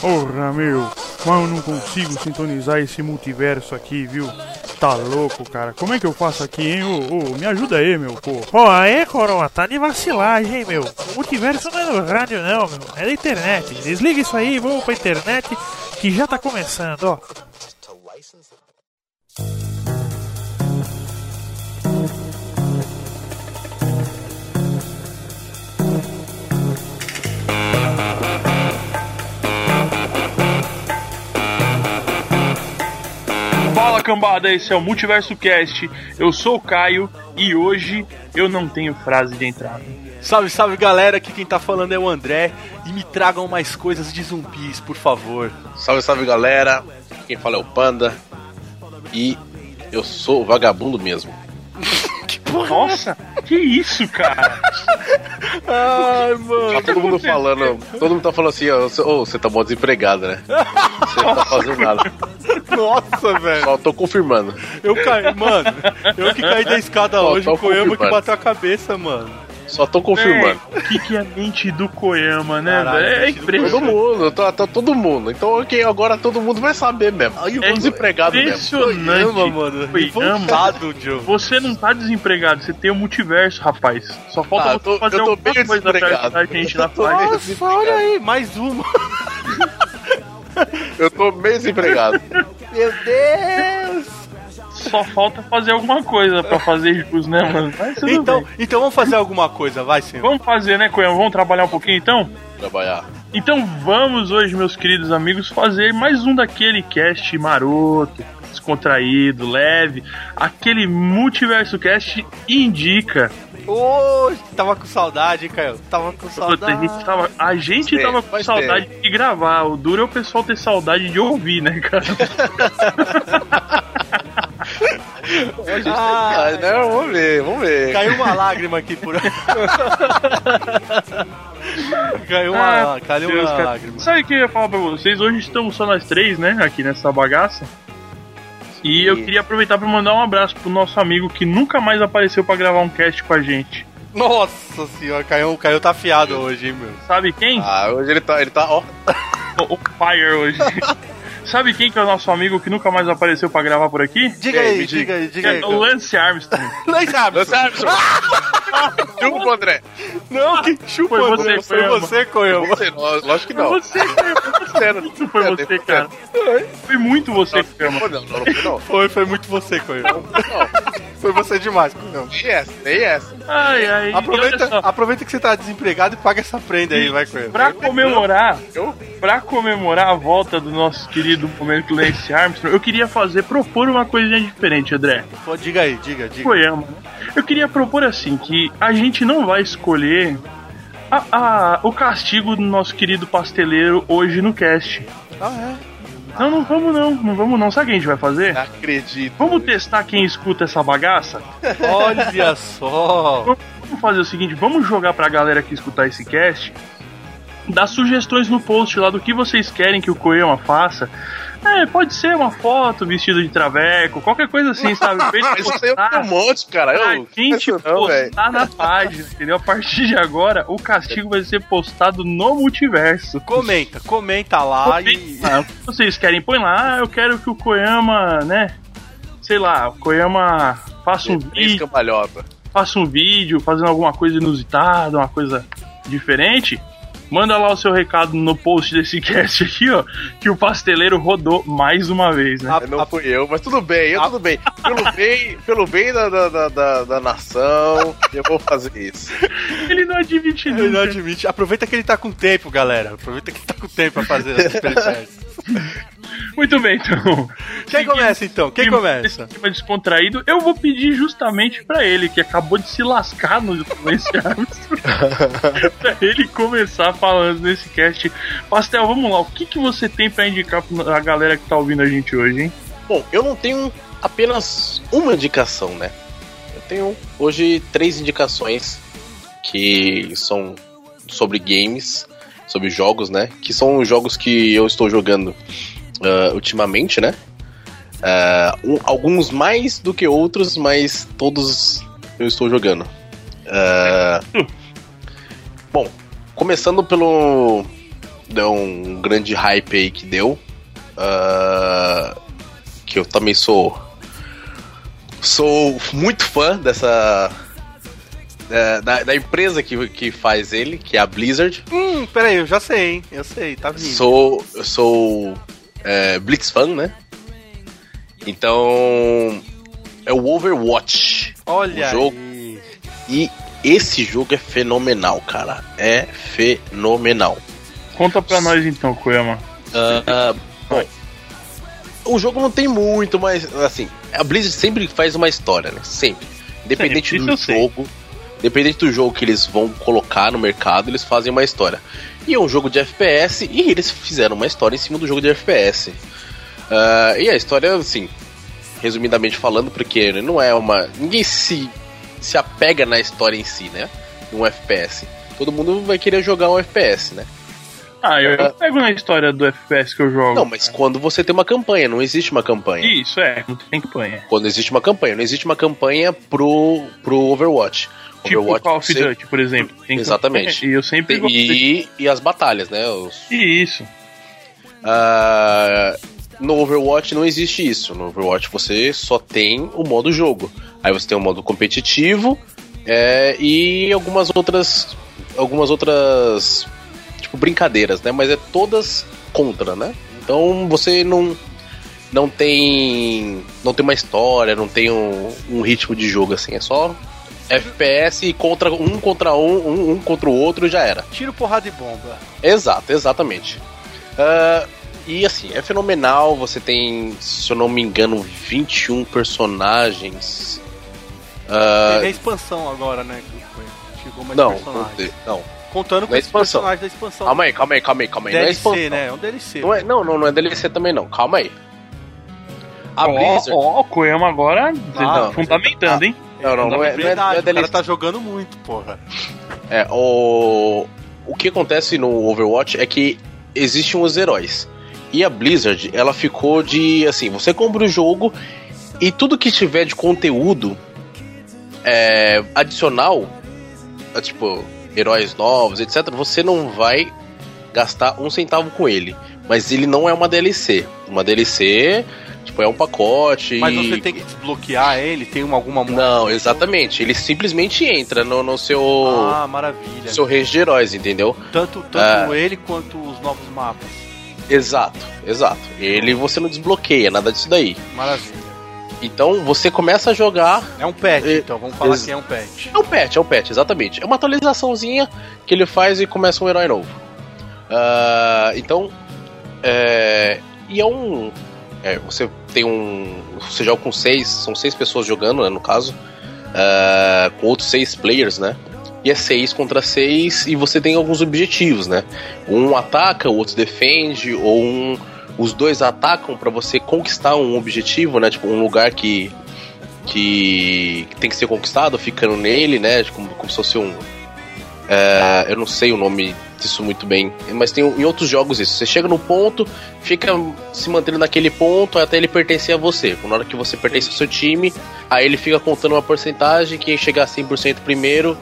Porra, meu. Mas eu não consigo sintonizar esse multiverso aqui, viu? Tá louco, cara. Como é que eu faço aqui, hein? Ô, me ajuda aí, meu, pô. Pô, aí, coroa, tá de vacilagem, hein, meu? O multiverso não é no rádio, não, meu. É da internet. Desliga isso aí, vamos pra internet que já tá começando, ó. Fala cambada, esse é o Multiverso Cast. Eu sou o Caio e hoje eu não tenho frase de entrada. Salve, salve galera, aqui quem tá falando é o André e me tragam mais coisas de zumbis, por favor. Salve, salve galera, quem fala é o Panda e eu sou vagabundo mesmo. Nossa, que isso, cara? Ai, mano. Tá todo mundo falando, todo mundo tá falando assim, ó, você ô, você tá mó desempregado, né? Você não tá fazendo nada. Nossa, velho. Só tô confirmando. Eu caí, mano. Eu que caí da escada Ó, hoje, tô o Koyama que bateu a cabeça, mano. Só tô confirmando. O que, que é a mente do Koyama, né, Caralho? É do Todo impressionante. mundo, tá, tá todo mundo. Então ok, agora todo mundo vai saber mesmo. Aí eu É tô desempregado mesmo. impressionante. Koyama, mano. Koyama. Joe. Você não tá desempregado, você tem o multiverso, rapaz. Só falta Ah, tô- fazer eu tô alguma bem coisa gente na Nossa, olha aí, mais uma. Eu tô meio desempregado. Meu Deus. Só falta fazer alguma coisa pra fazer jus, né, mano? Então, bem. então vamos fazer alguma coisa, vai, senhor. Vamos fazer, né, Koyama? Vamos trabalhar um pouquinho então? Trabalhar. Então vamos hoje, meus queridos amigos, fazer mais um daquele cast maroto, descontraído, leve, aquele multiverso cast indica. Ô, tava com saudade, hein, Caio? Tava com A saudade. gente tava, a gente tava com saudade de gravar. O duro é o pessoal ter saudade de ouvir, né, cara? Ah, tá, né? Vamos ver, vamos ver. Caiu uma lágrima aqui por. caiu uma, Ah, caiu Deus, uma cara. lágrima. Sabe o que eu ia falar pra vocês? Hoje estamos só nós três, né? Aqui nessa bagaça. E eu queria aproveitar pra mandar um abraço pro nosso amigo que nunca mais apareceu pra gravar um cast com a gente. Nossa senhora, caiu, caiu tá afiado hoje, hein, meu. Sabe quem? Ah, hoje ele tá, ele tá, ó. O o Fire hoje. Sabe quem que é o nosso amigo que nunca mais apareceu pra gravar por aqui? Diga aí, diga aí, diga aí. É o Lance Armstrong. Não sabe. Lance Armstrong. Chupa, André. Não, que chupa, Foi André. você, Foi você, Koyama. Você, nó- lógico que Foi não. você, cara. Sério, Muito foi você, cara. Foi muito você, Koyama. Não, não, não, foi não. Foi, foi muito você, Koyama. Foi você demais, Koyama. Nem essa, nem essa. Ai, ai. Aproveita, aproveita que você tá desempregado e paga essa prenda aí, vai, Koyama. Pra comemorar, Eu? pra comemorar a volta do nosso querido momento Lance Armstrong, eu queria fazer, propor uma coisinha diferente, André. Pô, diga aí, diga, diga. Koyama. Eu queria propor assim, que a gente não vai escolher a- a- o castigo do nosso querido pasteleiro hoje no cast. Ah, Não, não vamos não, não vamos não. Sabe o que a gente vai fazer? Não acredito. Vamos testar quem escuta essa bagaça? é? Olha só. Vamos fazer o seguinte, vamos jogar pra galera que escutar esse cast, dar sugestões no post lá do que vocês querem que o Koyama faça. É, pode ser uma foto vestido de traveco, qualquer coisa assim, sabe? Pra gente Isso aí eu um monte, cara. Eu, gente não, velho. postar na página, entendeu? A partir de agora, o castigo vai ser postado no multiverso. Comenta, comenta lá e. Ah, o que vocês querem? Põe lá, ah, eu quero que o Koyama, né? Sei lá, o Koyama faça um vídeo faça um vídeo fazendo alguma coisa inusitada, uma coisa diferente, manda lá o seu recado no post desse cast aqui, ó, que o pasteleiro rodou mais uma vez, né? A- Não fui eu, mas tudo bem, eu tudo bem. Pelo bem, pelo bem da, da, da, da, nação, eu vou fazer isso. Ele não admite Ele não admite. Aproveita que ele tá com tempo, galera. Aproveita que ele tá com tempo pra fazer essas peripécias. Muito bem, então. Quem começa então? Quem começa? Esse clima descontraído, eu vou pedir justamente pra ele, que acabou de se lascar no Lance Armstrong, pra ele começar falando nesse cast. Pastel, vamos lá, o que, que você tem pra indicar pra galera que tá ouvindo a gente hoje, hein? Bom, eu não tenho apenas uma indicação, né? Eu tenho hoje três indicações que são sobre games, sobre jogos, né? Que são os jogos que eu estou jogando ah, ultimamente, né? Ah, um- alguns mais do que outros, mas todos eu estou jogando. Ah, começando pelo. Deu um grande hype aí que deu. Uh, que eu também sou. Sou muito fã dessa. Da, da, da, empresa que, que faz ele, que é a Blizzard. Hum, peraí, eu já sei, hein? Eu sei, tá vindo. Sou. Eu sou. É, Blitz fan, né? Então. É o Overwatch. Olha o jogo. Aí. E esse jogo é fenomenal, cara. É fenomenal. Conta pra nós então, Koyama. Uh, uh, bom, o jogo não tem muito, mas assim, a Blizzard sempre faz uma história, né? Sempre. Independente Sempre, do isso eu jogo, independente do jogo que eles vão colocar no mercado, eles fazem uma história. E é um jogo de FPS e eles fizeram uma história em cima do jogo de FPS. Uh, e a história, assim, resumidamente falando, porque não é uma. Ninguém se, se apega na história em si, né? Um FPS. Todo mundo vai querer jogar um FPS, né? Ah, eu, eu pego na história do FPS que eu jogo. Não, mas quando você tem uma campanha, não existe uma campanha. Isso, é, não tem campanha. Quando existe uma campanha, não existe uma campanha pro, pro Overwatch. Tipo Overwatch Call of você- Duty, por exemplo. Tem Exatamente. campanha, E eu sempre gostei. E, e as batalhas, né? Os- Isso. Ah, no Overwatch não existe isso. No Overwatch você só tem o modo jogo. Aí você tem o modo competitivo é, e algumas outras. Algumas outras. Tipo, brincadeiras, né? Mas é todas contra, né? Então você não. Não tem. Não tem uma história, não tem um, um ritmo de jogo assim. É só FPS contra um contra um, um, um contra o outro já era. Tiro, porrada e bomba. Exato, exatamente. Ah, e assim, é fenomenal. Você tem, se eu não me engano, 21 personagens. Ah, Teve a expansão agora, né? Chegou mais não, não, personagens. tem- não. Contando com Não é esses expansão. personagens da expansão. Calma aí, calma aí, calma aí, calma aí. Não é DLC, expansão. né? É um DLC. Não, é, não, não, não é DLC também não. Calma aí. A Ó, Blizzard. ó, o Koyama agora Ah, tá fundamentando, hein? Não, não, não é, não é, não é O cara tá jogando muito, porra. É, o, o que acontece no Overwatch é que existem os heróis. E a Blizzard, ela ficou de assim, você compra o jogo e tudo que tiver de conteúdo é, adicional, é, tipo, heróis novos, etc, você não vai gastar um centavo com ele. Mas ele não é uma DLC. Uma DLC, tipo, é um pacote. Mas e- você tem que desbloquear ele, tem uma, alguma moeda Não, exatamente. Ele simplesmente entra no, no seu? Ah, maravilha. seu range de heróis, entendeu? Tanto, tanto ele quanto os novos mapas. Exato, exato. Ele você não desbloqueia, nada disso daí. Maravilha. Então você começa a jogar. É um pet, É, então. Vamos falar ex- que é um pet. É um patch, é um patch, exatamente. É uma atualizaçãozinha que ele faz e começa um herói novo. Ah, então. É, e é um. É, você tem um. Você joga com seis. São seis pessoas jogando, né, no caso. ah, com outros seis players, né? E é seis contra seis e você tem alguns objetivos, né? Um ataca, o outro defende, ou um. Os dois atacam pra você conquistar um objetivo, né? Tipo, um lugar que. Que tem que ser conquistado, ficando nele, né? Como, como se fosse um. É, eu não sei o nome disso muito bem, mas tem em outros jogos isso. Você chega no ponto, fica se mantendo naquele ponto até ele pertencer a você. Na hora que você pertence ao seu time, aí ele fica contando uma porcentagem. Quem chegar a 100% primeiro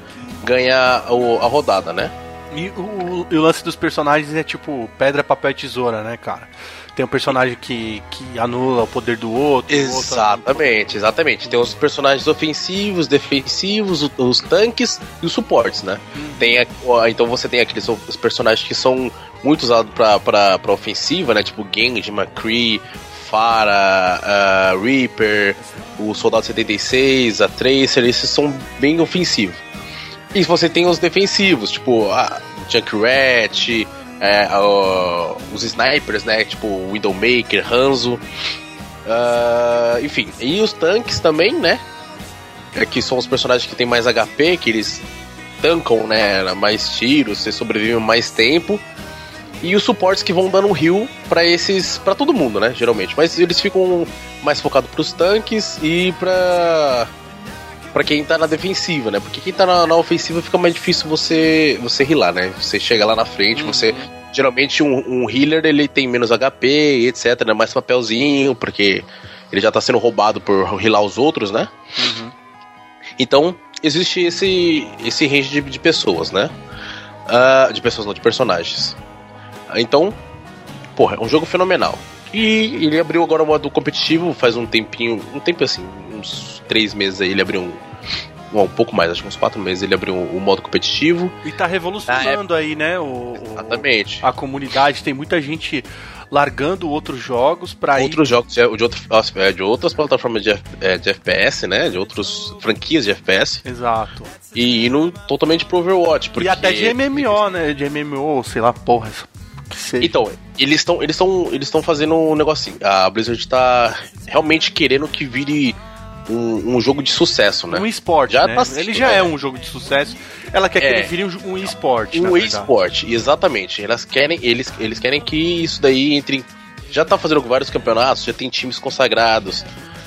ganha a rodada, né? E o, o lance dos personagens é tipo pedra, papel e tesoura, né, cara? Tem um personagem que, que anula o poder do outro. o outro Exatamente, exatamente. Tem os personagens ofensivos, defensivos, o- os tanques e os suportes, né? Tem a- então você tem aqueles os personagens que são muito usados pra, pra, pra ofensiva, né? Tipo Genji, McCree, Pharah, ah, Reaper, o Soldado 76, a Tracer, esses são bem ofensivos. E você tem os defensivos, tipo a Junkrat, é, ó, os snipers, né? Tipo Widowmaker, Hanzo. Ah, enfim, e os tanques também, né? É, que são os personagens que tem mais HP, que eles tancam, né? Mais tiros, você sobrevive mais tempo. E os suportes que vão dando um heal pra esses. para todo mundo, né? Geralmente. Mas eles ficam mais focados pros tanques e pra. Pra quem tá na defensiva, né? Porque quem tá na, na ofensiva fica mais difícil você você healar, né? Você chega lá na frente, você geralmente um, um healer ele tem menos HP etc, né? Mais papelzinho, porque ele já tá sendo roubado por healar os outros, né? Então, existe esse, esse range de, de pessoas, né? Uh, de pessoas não, de personagens. Então, porra, é um jogo fenomenal. E ele abriu agora o modo competitivo faz um tempinho, um tempo assim, uns três meses aí, ele abriu um. Um pouco mais, acho que uns quatro meses ele abriu o um, um modo competitivo. E tá revolucionando Ah, aí, né? O, o- Exatamente. a comunidade. Tem muita gente largando outros jogos pra ir outros jogos de, de, é, de outras plataformas de, é, de FPS, né? De outras franquias de FPS. Exato. E indo totalmente pro Overwatch. Porque... E até de MMO, né? De MMO, sei lá, porra. Então, eles estão eles estão eles estão fazendo um negocinho. A Blizzard tá realmente querendo que vire um, um jogo de sucesso, né? um esporte, Já né? tá sendo, Ele já né? é um jogo de sucesso. Ela quer que É. ele vire um, esporte, Um esporte, exatamente. Elas querem, eles, eles querem que isso daí entre. Já tá fazendo vários campeonatos, já tem times consagrados.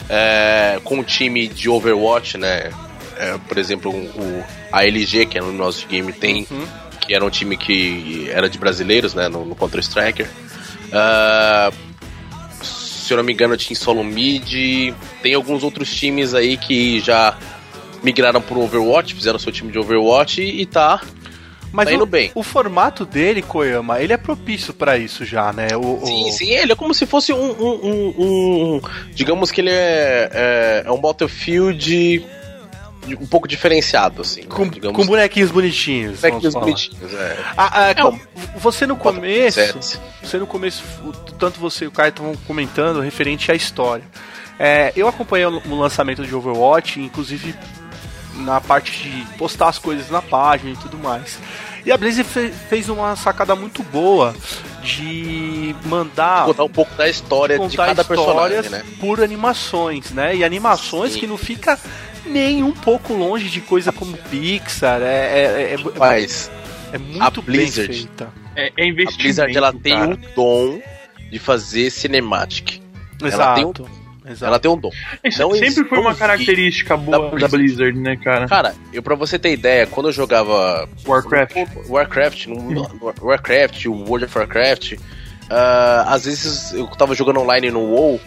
é, com o time de Overwatch, né? É, por exemplo, o, a LG, que é no nosso game, tem. Uhum. Que era um time que era de brasileiros, né? No, no Counter-Striker. Ah, se eu não me engano, tinha Solo Mid. Tem alguns outros times aí que já migraram pro Overwatch, fizeram seu time de Overwatch e, tá Mas Tá o, bem. o formato dele, Koyama, ele é propício pra isso já, né? O, o- Sim, sim, ele é como se fosse um. um- um- um- digamos que ele é, é, é um Battlefield um pouco diferenciado, assim. né? Com, digamos, com bonequinhos bonitinhos. bonequinhos bonitinhos, é. Ah, ah, É um- você no começo, você no começo, tanto você e o Caio estavam comentando referente à história. É, eu acompanhei o lançamento de Overwatch, inclusive na parte de postar as coisas na página e tudo mais. E a Blaze fe- fez uma sacada muito boa de mandar Contar um pouco da história de cada personagem, né? por animações, né? E animações Sim. que não fica nem um pouco longe de coisa como Pixar, é, é, é, Mas é muito bem Blizzard feita. É, é a investimento. Blizzard ela tem cara. um dom de fazer cinematic. Ela Exato. tem um- Exato. Ela tem um dom. Isso não sempre foi uma característica boa da da Blizzard, né, cara? Cara, eu pra você ter ideia, quando eu jogava Warcraft. Warcraft, no, no- Warcraft, o World of Warcraft, ah, às vezes eu tava jogando online no WoW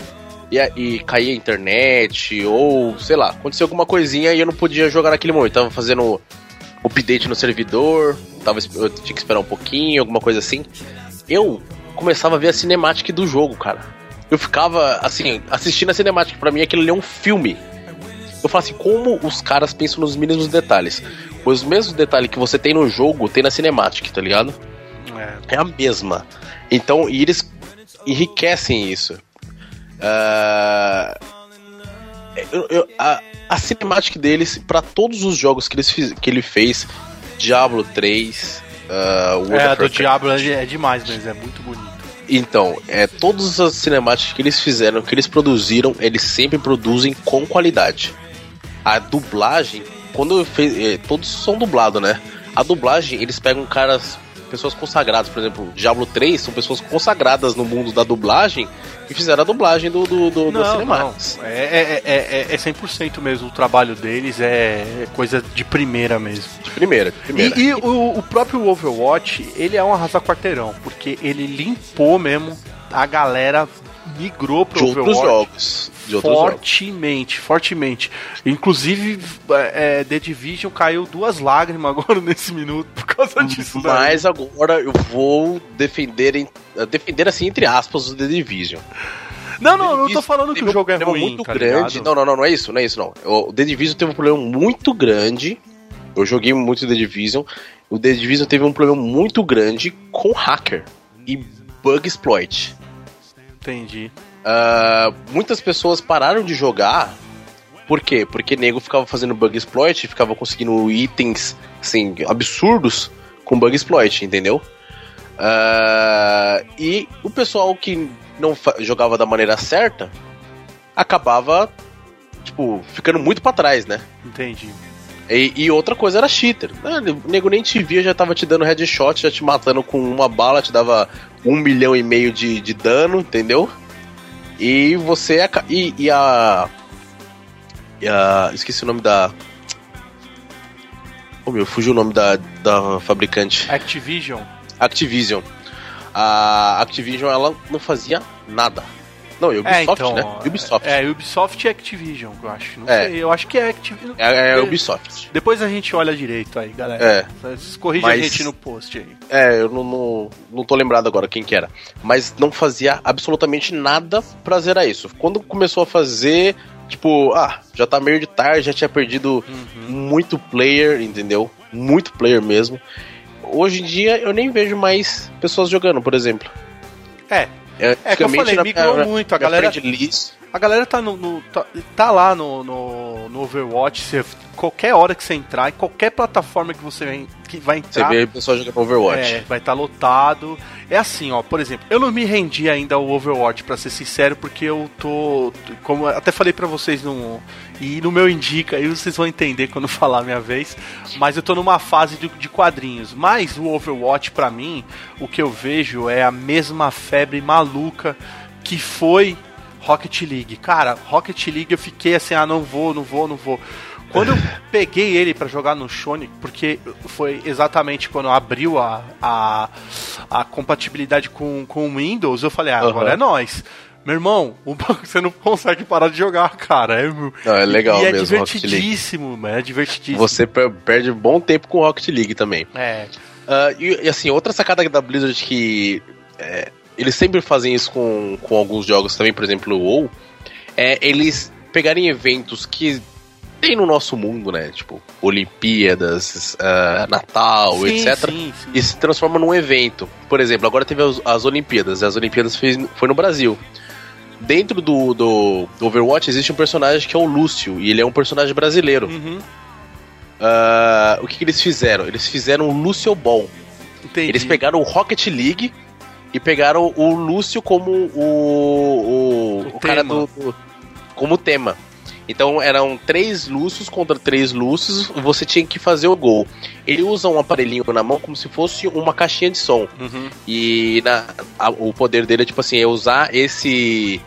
e, e caía a internet, ou sei lá, aconteceu alguma coisinha e eu não podia jogar naquele momento. Tava fazendo update no servidor, tava, eu tinha que esperar um pouquinho, alguma coisa assim. Eu começava a ver a cinemática do jogo, cara. Eu ficava, assim, assistindo a cinemática, pra mim aquilo ali é um filme. Eu falo assim, como os caras pensam nos mínimos detalhes? Os mesmos detalhes que você tem no jogo, tem na cinemática, tá ligado? É. É a mesma. Então, e eles enriquecem isso. Ah, eu- eu- a, a cinemática deles, pra todos os jogos que, eles fiz- que ele fez, Diablo 3, ah, World É, a do Diablo é, é demais, mas é muito bonito. então, é, todas as cinemáticas que eles fizeram, que eles produziram, eles sempre produzem com qualidade. A dublagem, quando fez, é, todos são dublados, né? A dublagem, eles pegam caras, pessoas consagradas, por exemplo, Diablo 3 são pessoas consagradas no mundo da dublagem e fizeram a dublagem do, do, do, Não, não. É, é, é, é, é 100% mesmo. O trabalho deles é é coisa de primeira mesmo. De primeira, de primeira. E, e o, o próprio Overwatch, ele é um arrasa-quarteirão, porque ele limpou mesmo, a galera migrou de outros jogos. De outros jogos. fortemente, fortemente. Inclusive, é, The Division caiu duas lágrimas agora nesse minuto por causa disso. daí. Mas agora eu vou defender, em- defender assim, entre aspas, o The Division. Não, não, não tô falando que o jogo um é ruim, muito tá grande. ligado? Não, não, não, não é isso, não é isso não. O The Division teve um problema muito grande. Eu joguei muito The Division. O The Division teve um problema muito grande com hacker e bug exploit. Entendi. Ah, muitas pessoas pararam de jogar. Por quê? Porque nego ficava fazendo bug exploit, ficava conseguindo itens assim, absurdos com bug exploit, entendeu? Ah, e o pessoal que não jogava da maneira certa acabava, tipo, ficando muito pra trás, né? Entendi. E, e outra coisa era cheater. Ah, O nego nem te via, já tava te dando headshot, já te matando com uma bala, te dava um milhão e meio de, de dano, entendeu? E você. aca- E, e a. E a. Esqueci o nome da. Oh meu, fugiu o nome da, da fabricante. Activision. Activision. A Activision ela não fazia nada. Não, Ubisoft, é, então, né? Ubisoft. É, Ubisoft e Activision, eu acho. Não É. sei, eu acho que é Activision. É, é Ubisoft. Depois a gente olha direito aí, galera. É. Vocês corrigem Mas- a gente no post aí. É, eu não, não, não tô lembrado agora quem que era. Mas não fazia absolutamente nada pra zerar isso. Quando começou a fazer, tipo, ah, já tá meio de tarde, já tinha perdido muito player, entendeu? Muito player mesmo. Hoje em dia eu nem vejo mais pessoas jogando, por exemplo. É, É, É que eu falei, na migrou minha- muito, a galera- A galera tá no. no- tá, tá lá no, no, no Overwatch. Você, qualquer hora que você entrar, em qualquer plataforma que você vai, que vai Você entrar. vê pessoas jogando Overwatch. É, vai estar lotado. É assim, ó, por exemplo, eu não me rendi ainda ao Overwatch, pra ser sincero, porque eu tô. Como eu até falei pra vocês no. E no meu indica, aí vocês vão entender quando falar a minha vez. Mas eu tô numa fase de, de quadrinhos. Mas o Overwatch, pra mim, o que eu vejo é a mesma febre maluca que foi Rocket League. Cara, Rocket League eu fiquei assim, ah, não vou, não vou, não vou. Quando eu peguei ele pra jogar no Sony, porque foi exatamente quando abriu a, a, a compatibilidade com, com o Windows, eu falei, ah, agora Aham. é nóis. Meu irmão, o bagulho- você não consegue parar de jogar, cara. É, Não, é legal e é mesmo, League. divertidíssimo, mano. É divertidíssimo. Você per- perde bom tempo com Rocket League também. É. Ah, e, e, assim, outra sacada da Blizzard que é, eles sempre fazem isso com, com alguns jogos também, por exemplo, o WoW, é eles pegarem eventos que tem no nosso mundo, né? Tipo, Olimpíadas, ah, Natal, Sim, etc. sim, sim. E se transforma num evento. Por exemplo, agora teve as, as Olimpíadas, as Olimpíadas fez, foi no Brasil. Dentro do, do, do Overwatch existe um personagem que é o Lúcio, e ele é um personagem brasileiro. Uhum, Ah, o que, que eles fizeram? Eles fizeram o Lucio Ball. entendi. Eles pegaram o Rocket League e pegaram o Lúcio como o, o, O o cara do, do- como tema. Então eram três Lúcios contra três Lúcios, você tinha que fazer o gol. Ele usa um aparelhinho na mão como se fosse uma caixinha de som. Uhum. E na- a- o poder dele é tipo assim, é usar esse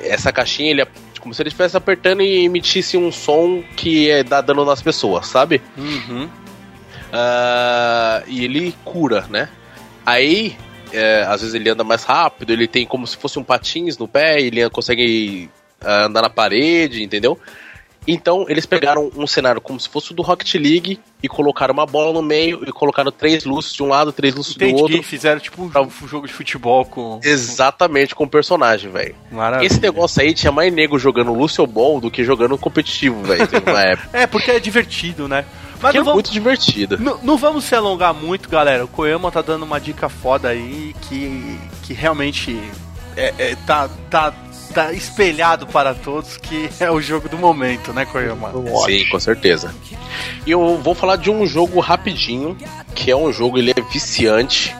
essa caixinha, ele é como se ele estivesse apertando e emitisse um som que é, dá dano nas pessoas, sabe? Uhum. Ah, e ele cura, né? Aí, é, às vezes ele anda mais rápido, ele tem como se fosse um patins no pé, ele consegue ah, andar na parede, entendeu? Então, eles pegaram um cenário como se fosse o do Rocket League e colocaram uma bola no meio e colocaram três luzes de um lado, três luzes do Entendi. outro. Fizeram tipo um, um jogo de futebol com. Exatamente com o personagem, velho. Esse negócio aí tinha mais nego jogando Lucio Ball do que jogando competitivo, velho, uma época. É, porque é divertido, né? Mas Que é não vamos, muito divertido. não, não vamos se alongar muito, galera. O Koyama tá dando uma dica foda aí que, que realmente é, é, tá, tá, tá espelhado para todos que é o jogo do momento, né, Koyama? Sim, com certeza. E eu vou falar de um jogo rapidinho, que é um jogo, ele é viciante.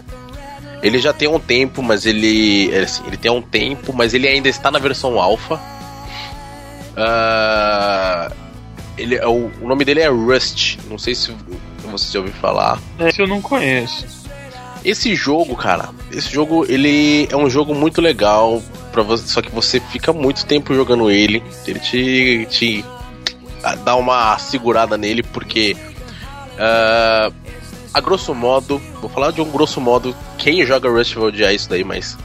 Ele já tem um tempo, mas ele. é assim, ele tem um tempo, mas ele ainda está na versão alpha. Ah, ele, é o, o nome dele é Rust. Não sei se você já ouviu falar. Esse eu não conheço. Esse jogo, cara, esse jogo ele é um jogo muito legal para você, só que você fica muito tempo jogando ele. Ele te, te dá uma segurada nele porque ah, a grosso modo, vou falar de um grosso modo, quem joga Rust vai odiar isso daí, mas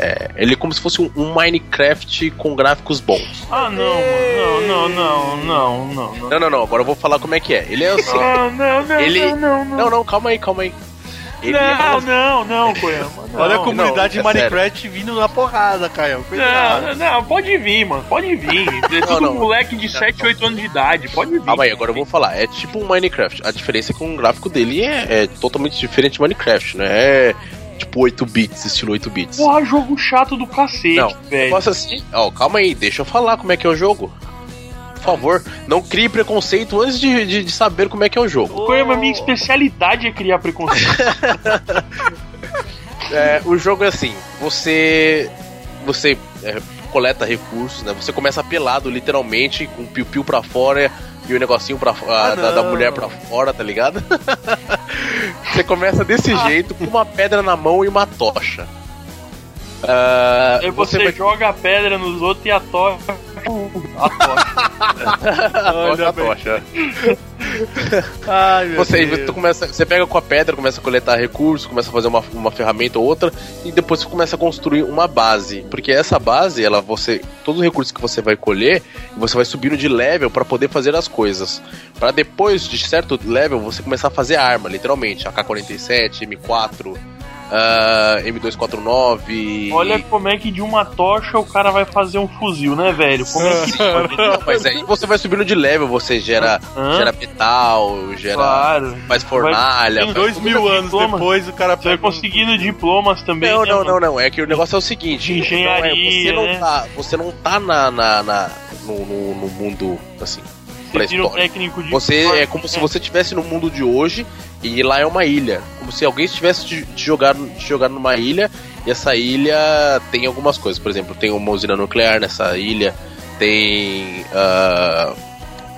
é, ele é como se fosse um, um Minecraft com gráficos bons. Ah, não, mano. Não, não, não, não, não. não. Não, não, não, agora eu vou falar como é que é. Ele é assim. Ah, não, não, Ele- não, não, não. Não, não, calma aí, calma aí. Ele é Não, como- não, não. Não, Olha a não, comunidade é de Minecraft vindo na porrada, Caio. Cuidado. Não, não, pode vir, mano. Pode vir. É tudo não. moleque de 7, 8 anos de idade. Pode vir. Calma aí, agora eu vou falar. É tipo um Minecraft. A diferença é que o gráfico dele é, é totalmente diferente de Minecraft, né? É tipo 8 bits, estilo 8 bits. Porra, jogo chato do cacete, Não, velho. negócio assim. Ó, calma aí, deixa eu falar como é que é o jogo. Por favor, não crie preconceito antes de, de, de saber como é que é o jogo. Koyama, minha especialidade é criar preconceito. É, o jogo é assim, você. Você é, coleta recursos, né? Você começa pelado, literalmente, com o piu-piu pra fora e o negocinho pra, ah, da, da mulher pra fora, tá ligado? você começa desse jeito, com uma pedra na mão e uma tocha. Ah, Aí você, vai- joga a pedra nos outros e a tocha. A tocha. a tocha, a tocha. Ai, meu Você, Deus. tu começa, você pega com a pedra, começa a coletar recursos, começa a fazer uma, uma ferramenta ou outra, e depois você começa a construir uma base. Porque essa base, ela você. Todos os recursos que você vai colher, você vai subindo de level para poder fazer as coisas. Para depois de certo level, você começar a fazer arma, literalmente. AK-47, M4, ah, M249. Olha como é que de uma tocha o cara vai fazer um fuzil, né, velho? Como é que Não, mas aí você vai subindo de level, você gera, Hã? gera metal, gera. Claro. Faz fornalha. Tem faz Dois mil anos diploma. depois, o cara Você vai pega um- conseguindo diplomas também. Não, né, não, não, não. É que o negócio é o seguinte: De engenharia, não é- você, não né? tá, você não tá na, na, na- no, no, no mundo assim. Você tira pré-histórico. técnico de. Você é como se você estivesse no mundo de hoje e lá é uma ilha. Como se alguém estivesse te, te jogar, te numa ilha e essa ilha tem algumas coisas. Por exemplo, tem uma usina nuclear nessa ilha, tem ah,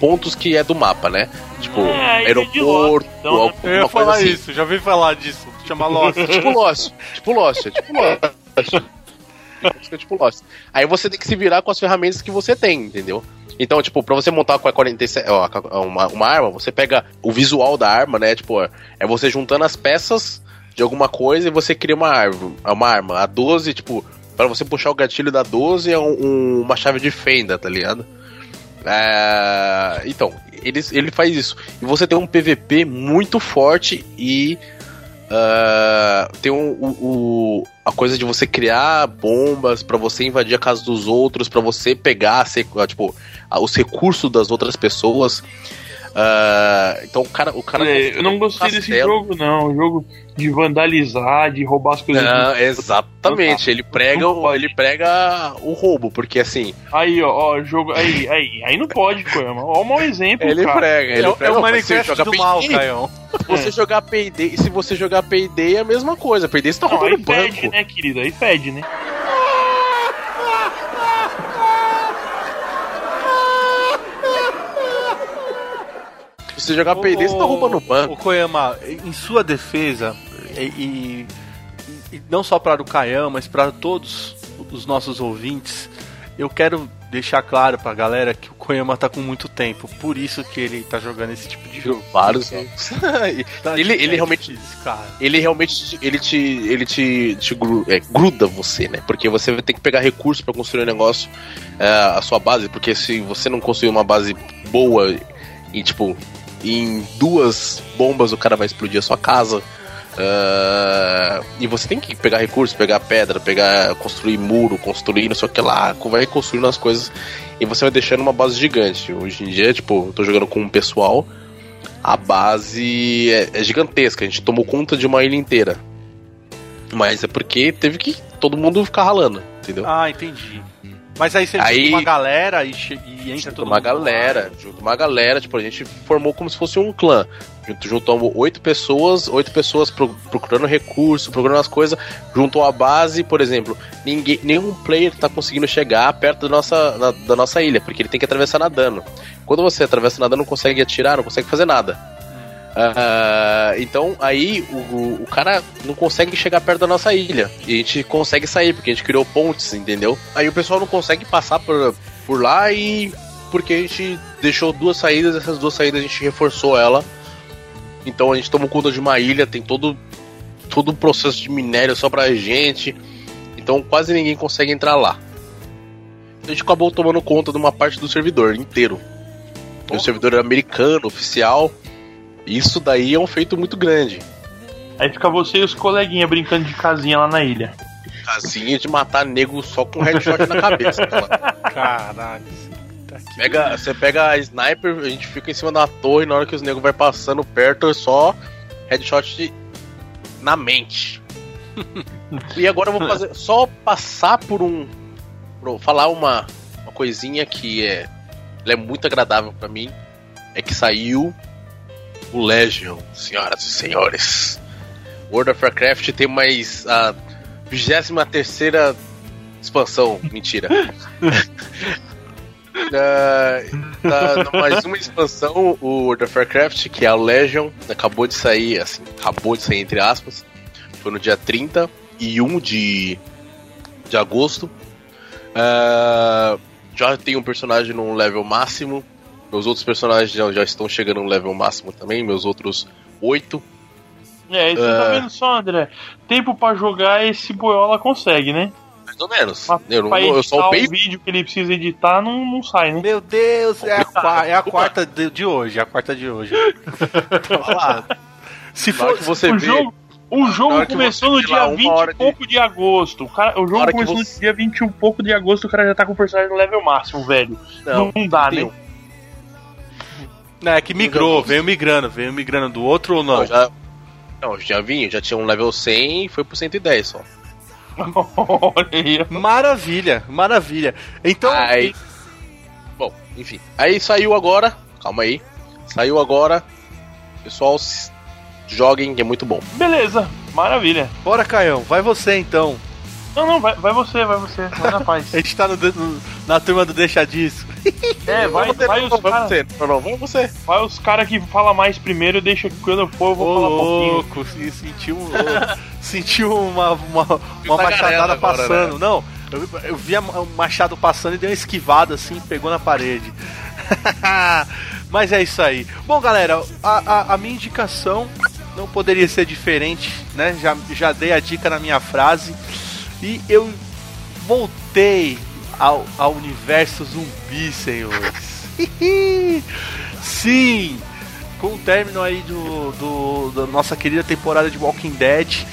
pontos que é do mapa, né? Tipo, É, de aeroporto, Lost, então, né? alguma Eu ia coisa falar assim. isso, já ouvi falar disso. Chama Lost. tipo Lost. Tipo Lost, é tipo Lost. É tipo Lost. Aí você tem que se virar com as ferramentas que você tem, entendeu? Então, tipo, pra você montar com a 47, ó, uma, uma arma, você pega o visual da arma, né? Tipo, é você juntando as peças de alguma coisa e você cria uma arma. Uma arma. A 12, tipo, para você puxar o gatilho da 12 é um- um- uma chave de fenda, tá ligado? É, então, ele, ele faz isso. E você tem um PVP muito forte e ah, tem o, o- a coisa de você criar bombas pra você invadir a casa dos outros, pra você pegar ah, tipo, os recursos das outras pessoas. Ah, então o cara, o cara É, eu não gostei desse Castelo. jogo, não. O jogo de vandalizar, de roubar as coisas. Não, exatamente. Ele prega, o- ele prega o roubo, porque assim, Aí, ó, ó, jogo. Aí, aí, aí não pode, Koyama. Ó, um mau exemplo, ele cara. prega, ele É, prega. é o Minecraft joga do mal, Caião. Se você jogar Payday, se você jogar Payday é a mesma coisa. Payday você tá Não, roubando aí banco. fede, né, querido? Aí fede, né? Se você jogar Payday, você tá roubando banco. O Koyama, em sua defesa, e, e- e não só para o Kayama, mas para todos os nossos ouvintes, eu quero deixar claro pra galera que o Koyama tá com muito tempo, por isso que ele tá jogando esse tipo de jogo. Vários jogos. Tá- Ele- ele é realmente- cara. ele realmente te- ele te ele te, te é, gruda você, né? Porque você vai ter que pegar recursos pra construir um negócio, é, a sua base, porque se você não construir uma base boa e tipo em duas bombas o cara vai explodir a sua casa. é, e você tem que pegar recursos, pegar pedra, pegar construir muro, construir não sei o que lá, vai construindo as coisas e você vai deixando uma base gigante. Hoje em dia, tipo, eu tô jogando com um pessoal a base é, é gigantesca. A gente tomou conta de uma ilha inteira. Mas é porque teve que todo mundo ficar ralando, entendeu? Ah, entendi. Mas aí você Aí- uma galera e, e entra junto todo uma mundo galera, junto uma galera, tipo, a gente formou como se fosse um clã. Juntamos oito pessoas, oito pessoas pro- procurando recurso, procurando as coisas, juntou a base, por exemplo, ninguém, nenhum player tá conseguindo chegar perto da nossa, da, da nossa ilha, porque ele tem que atravessar nadando. Quando você atravessa nadando, não consegue atirar, não consegue fazer nada. Ah, então aí o, o, o cara não consegue chegar perto da nossa ilha. E a gente consegue sair, porque a gente criou pontes, entendeu? Aí o pessoal não consegue passar por, por lá e. Porque a gente deixou duas saídas, essas duas saídas a gente reforçou ela. Então a gente tomou conta de uma ilha, tem todo todo o processo de minério só pra gente. Então quase ninguém consegue entrar lá. A gente acabou tomando conta de uma parte do servidor inteiro. O servidor era americano, oficial. Isso daí é um feito muito grande. Aí fica você e os coleguinhas brincando de casinha lá na ilha. Casinha de matar nego só com headshot na cabeça. Caralho. Tá aqui. Pega, você pega a sniper, a gente fica em cima da torre, na hora que os negros vai passando perto, é só headshot de- na mente. e agora eu vou fazer só passar por um por falar uma, uma coisinha que é ela é muito agradável pra mim, é que saiu o Legion, senhoras e senhores. World of Warcraft tem mais a 23 expansão, mentira. Ah, tá mais uma expansão, o World of Warcraft, que é a Legion, acabou de sair, assim, acabou de sair entre aspas. Foi no dia 31 de, de agosto. Ah, já tem um personagem no level máximo. Meus outros personagens já, já estão chegando no level máximo também, meus outros oito. É, você tá É. vendo só, André? Tempo pra jogar, esse boiola consegue, né? Mais ou menos. Mas Eu, não, eu editar só o upei vídeo que ele precisa editar, não, não sai, né? Meu Deus, é a, é a quarta de, de hoje, é a quarta de hoje. lá. Se for. que você o vê. jogo, o jogo começou no dia lá uma 20 hora e de- pouco de agosto. O, cara, o jogo começou você- no dia 20 e um pouco de agosto, o cara já tá com o personagem no level máximo, velho. Não, Não, dá, né? Não, é que migrou, veio migrando, veio migrando do outro ou não? Não, já, não, já vim, já tinha um level 100 e foi pro 110 só. Olha aí. Maravilha, maravilha. Então, Aí. Bom, enfim. Aí saiu agora. Calma aí. Saiu agora. Pessoal, joguem, que é muito bom. Beleza, maravilha. bora, Caião, vai você então. Não, não, vai, vai você, vai você, vai na paz. A gente tá no, no- na turma do Deixa Disso. É, vai, você, vai os vai caras você. Não, não, vai você. vai os cara que fala mais primeiro, deixa que quando eu for eu vou Ô, falar um pouquinho. louco, se- sentiu, um- sentiu uma, uma, uma machadada agora, passando. Não, eu, eu vi a- o machado passando e dei uma esquivada assim, pegou na parede. Mas é isso aí. Bom, galera, a, a, a minha indicação não poderia ser diferente, né? Já, já dei a dica na minha frase. E eu voltei ao, ao universo zumbi, senhores. Sim! Com o término aí do, do- da nossa querida temporada de Walking Dead,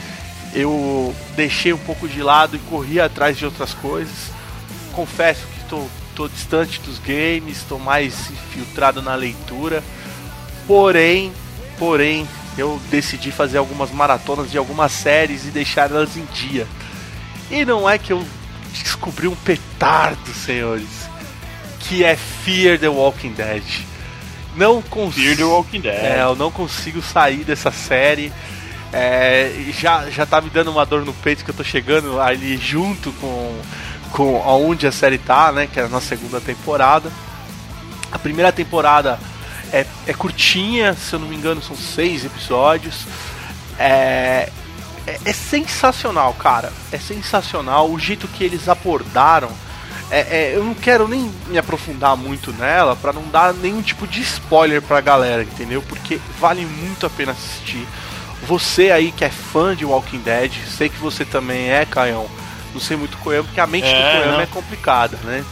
eu deixei um pouco de lado e corri atrás de outras coisas. Confesso que tô, tô distante dos games, estou mais infiltrado na leitura. Porém, porém, eu decidi fazer algumas maratonas de algumas séries e deixar elas em dia. E não é que eu descobri um petardo, senhores, que é Fear the Walking Dead. Não Fear consigo. the Walking Dead. É, eu não consigo sair dessa série. É, já, já tá me dando uma dor no peito que eu tô chegando ali junto com, com aonde a série tá, né? Que é na segunda temporada. A primeira temporada é, é curtinha, se eu não me engano, são seis episódios. É, é, é sensacional, cara. É sensacional o jeito que eles abordaram. É, é, eu não quero nem me aprofundar muito nela pra não dar nenhum tipo de spoiler pra galera, entendeu? Porque vale muito a pena assistir. Você aí que é fã de Walking Dead, sei que você também é, Caião. Não sei muito Koyama, porque a mente É, do Koyama não. é complicada, né?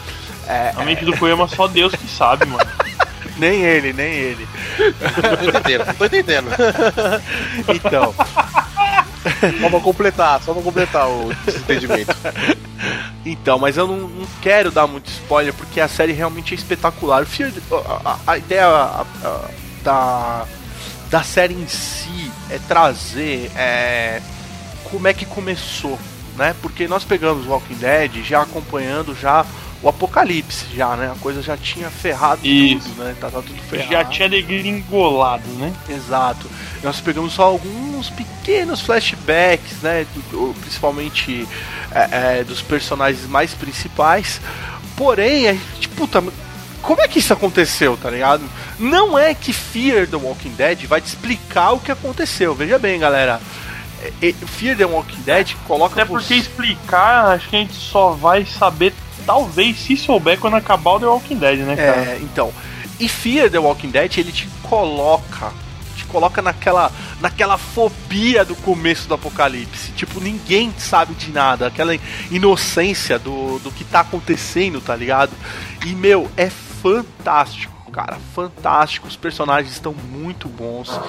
É, A mente do Koyama só Deus que sabe, mano. nem ele, nem ele. Tô entendendo, tô entendendo. Então, Só pra completar, só pra completar o desentendimento. Então, mas eu não, não quero dar muito spoiler porque a série realmente é espetacular. A- a ideia a- a- da, da série em si é trazer é, como é que começou, né? Porque nós pegamos Walking Dead já acompanhando já o apocalipse, já, né? A coisa já tinha ferrado Isso. tudo, né? Tá, tá tudo ferrado. Já tinha degringolado, né? Exato. Nós pegamos só alguns pequenos flashbacks, né? do- do- principalmente é, é, dos personagens mais principais. Porém, a gente, puta, como é que isso aconteceu, tá ligado? Não é que Fear the Walking Dead vai te explicar o que aconteceu. Veja bem, galera. Fear the Walking Dead coloca Até porque você- explicar, acho que a gente só vai saber, talvez, se souber, quando acabar o The Walking Dead, né, cara? É, então. E Fear the Walking Dead, ele te coloca. Te coloca naquela, naquela fobia do começo do apocalipse. Tipo, ninguém sabe de nada. Aquela inocência do, do que tá acontecendo, tá ligado? E, meu, é fantástico. Cara, fantástico, os personagens estão muito bons.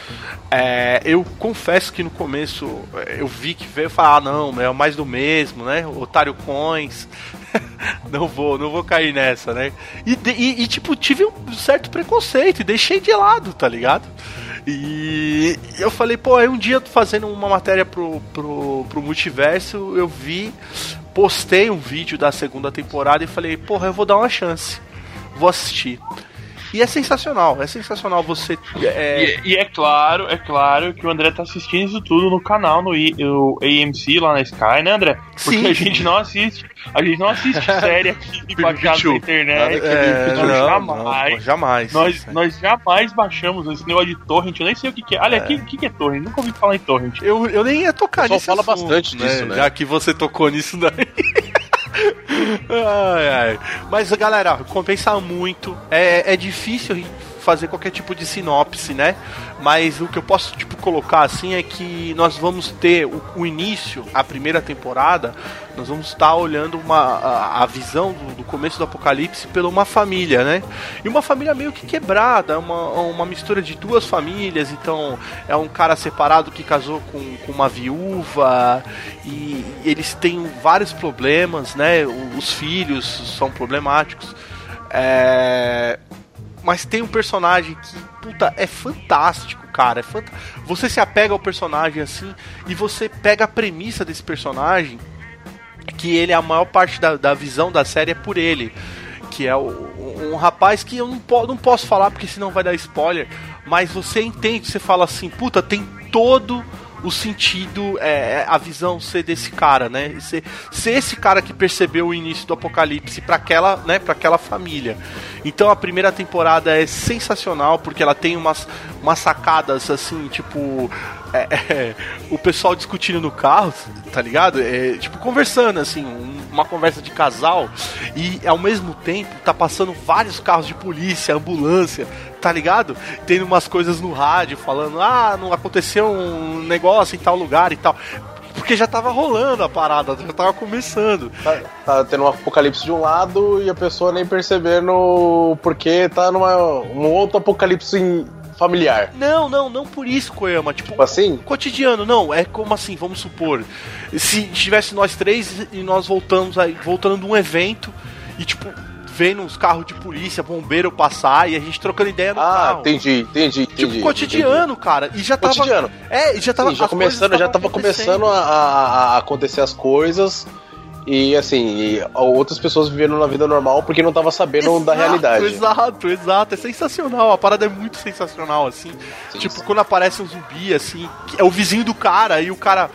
É, eu confesso que no começo é, eu vi que veio falar, ah, não, é mais do mesmo, né? Otário Coins. não vou, não vou cair nessa, né? E, e- e, tipo, tive um certo preconceito e deixei de lado, tá ligado? E eu falei, pô, aí um dia fazendo uma matéria pro, pro, pro multiverso, eu vi, postei um vídeo da segunda temporada e falei, porra, eu vou dar uma chance. Vou assistir. E é sensacional, é sensacional você. É, E, e é claro, é claro que o André tá assistindo isso tudo no canal, no, I- no AMC lá na Sky, né, André? Porque Sim, a gente não assiste, a gente não assiste série aqui baixada na internet. é, não, jamais. não, jamais. Nós, nós jamais baixamos esse negócio de torrent, eu nem sei o que, que é. Olha, o que, que, que é torrent? Nunca ouvi falar em torrent. Eu, eu nem ia tocar nisso. fala bastante disso, né? Já que você tocou nisso daí. ai, ai. Mas, galera, compensa muito. É, é difícil fazer qualquer tipo de sinopse, né? Mas o que eu posso tipo colocar assim é que nós vamos ter o, o início, a primeira temporada, nós vamos estar olhando uma, a, a visão do, do, começo do apocalipse pela uma família, né? E uma família meio que quebrada, uma, uma mistura de duas famílias. Então é um cara separado que casou com, com uma viúva e eles têm vários problemas, né? Os filhos são problemáticos. É, mas tem um personagem que, puta, é fantástico, cara. É fant... Você se apega ao personagem assim e você pega a premissa desse personagem, que ele, a maior parte da, da visão da série é por ele. Que é o, um rapaz que eu não, po não posso falar porque senão vai dar spoiler, mas você entende, você fala assim, puta, tem todo o sentido, é, é, a visão ser desse cara, né? Ser, ser esse cara que percebeu o início do apocalipse para aquela, né, para aquela família. Então a primeira temporada é sensacional porque ela tem umas, umas sacadas assim, tipo é, é, o pessoal discutindo no carro, tá ligado? É, tipo, conversando, assim, um, uma conversa de casal, e ao mesmo tempo tá passando vários carros de polícia, ambulância, tá ligado? Tendo umas coisas no rádio falando, ah, não aconteceu um negócio em tal lugar e tal. Porque já tava rolando a parada, já tava começando. Tá, tá tendo um apocalipse de um lado e a pessoa nem percebendo porque tá numa um outro apocalipse familiar. Não, não, não por isso, Koyama. Tipo, tipo assim? Cotidiano, não. É como assim, vamos supor. Se tivesse nós três e nós voltamos aí, voltando de um evento e, tipo, vendo os carros de polícia, bombeiro passar e a gente trocando ideia no ah, carro. Ah, entendi, entendi, entendi. Tipo, cotidiano, entendi. cara. E já tava. Cotidiano. É, e já tava. Sim, já começando, já tava começando a, a, a acontecer as coisas e assim, e outras pessoas vivendo na vida normal porque não tava sabendo exato, da realidade. Exato, exato. É sensacional. A parada é muito sensacional, assim. Sim, tipo, sim. quando aparece um zumbi, assim, é o vizinho do cara e o cara.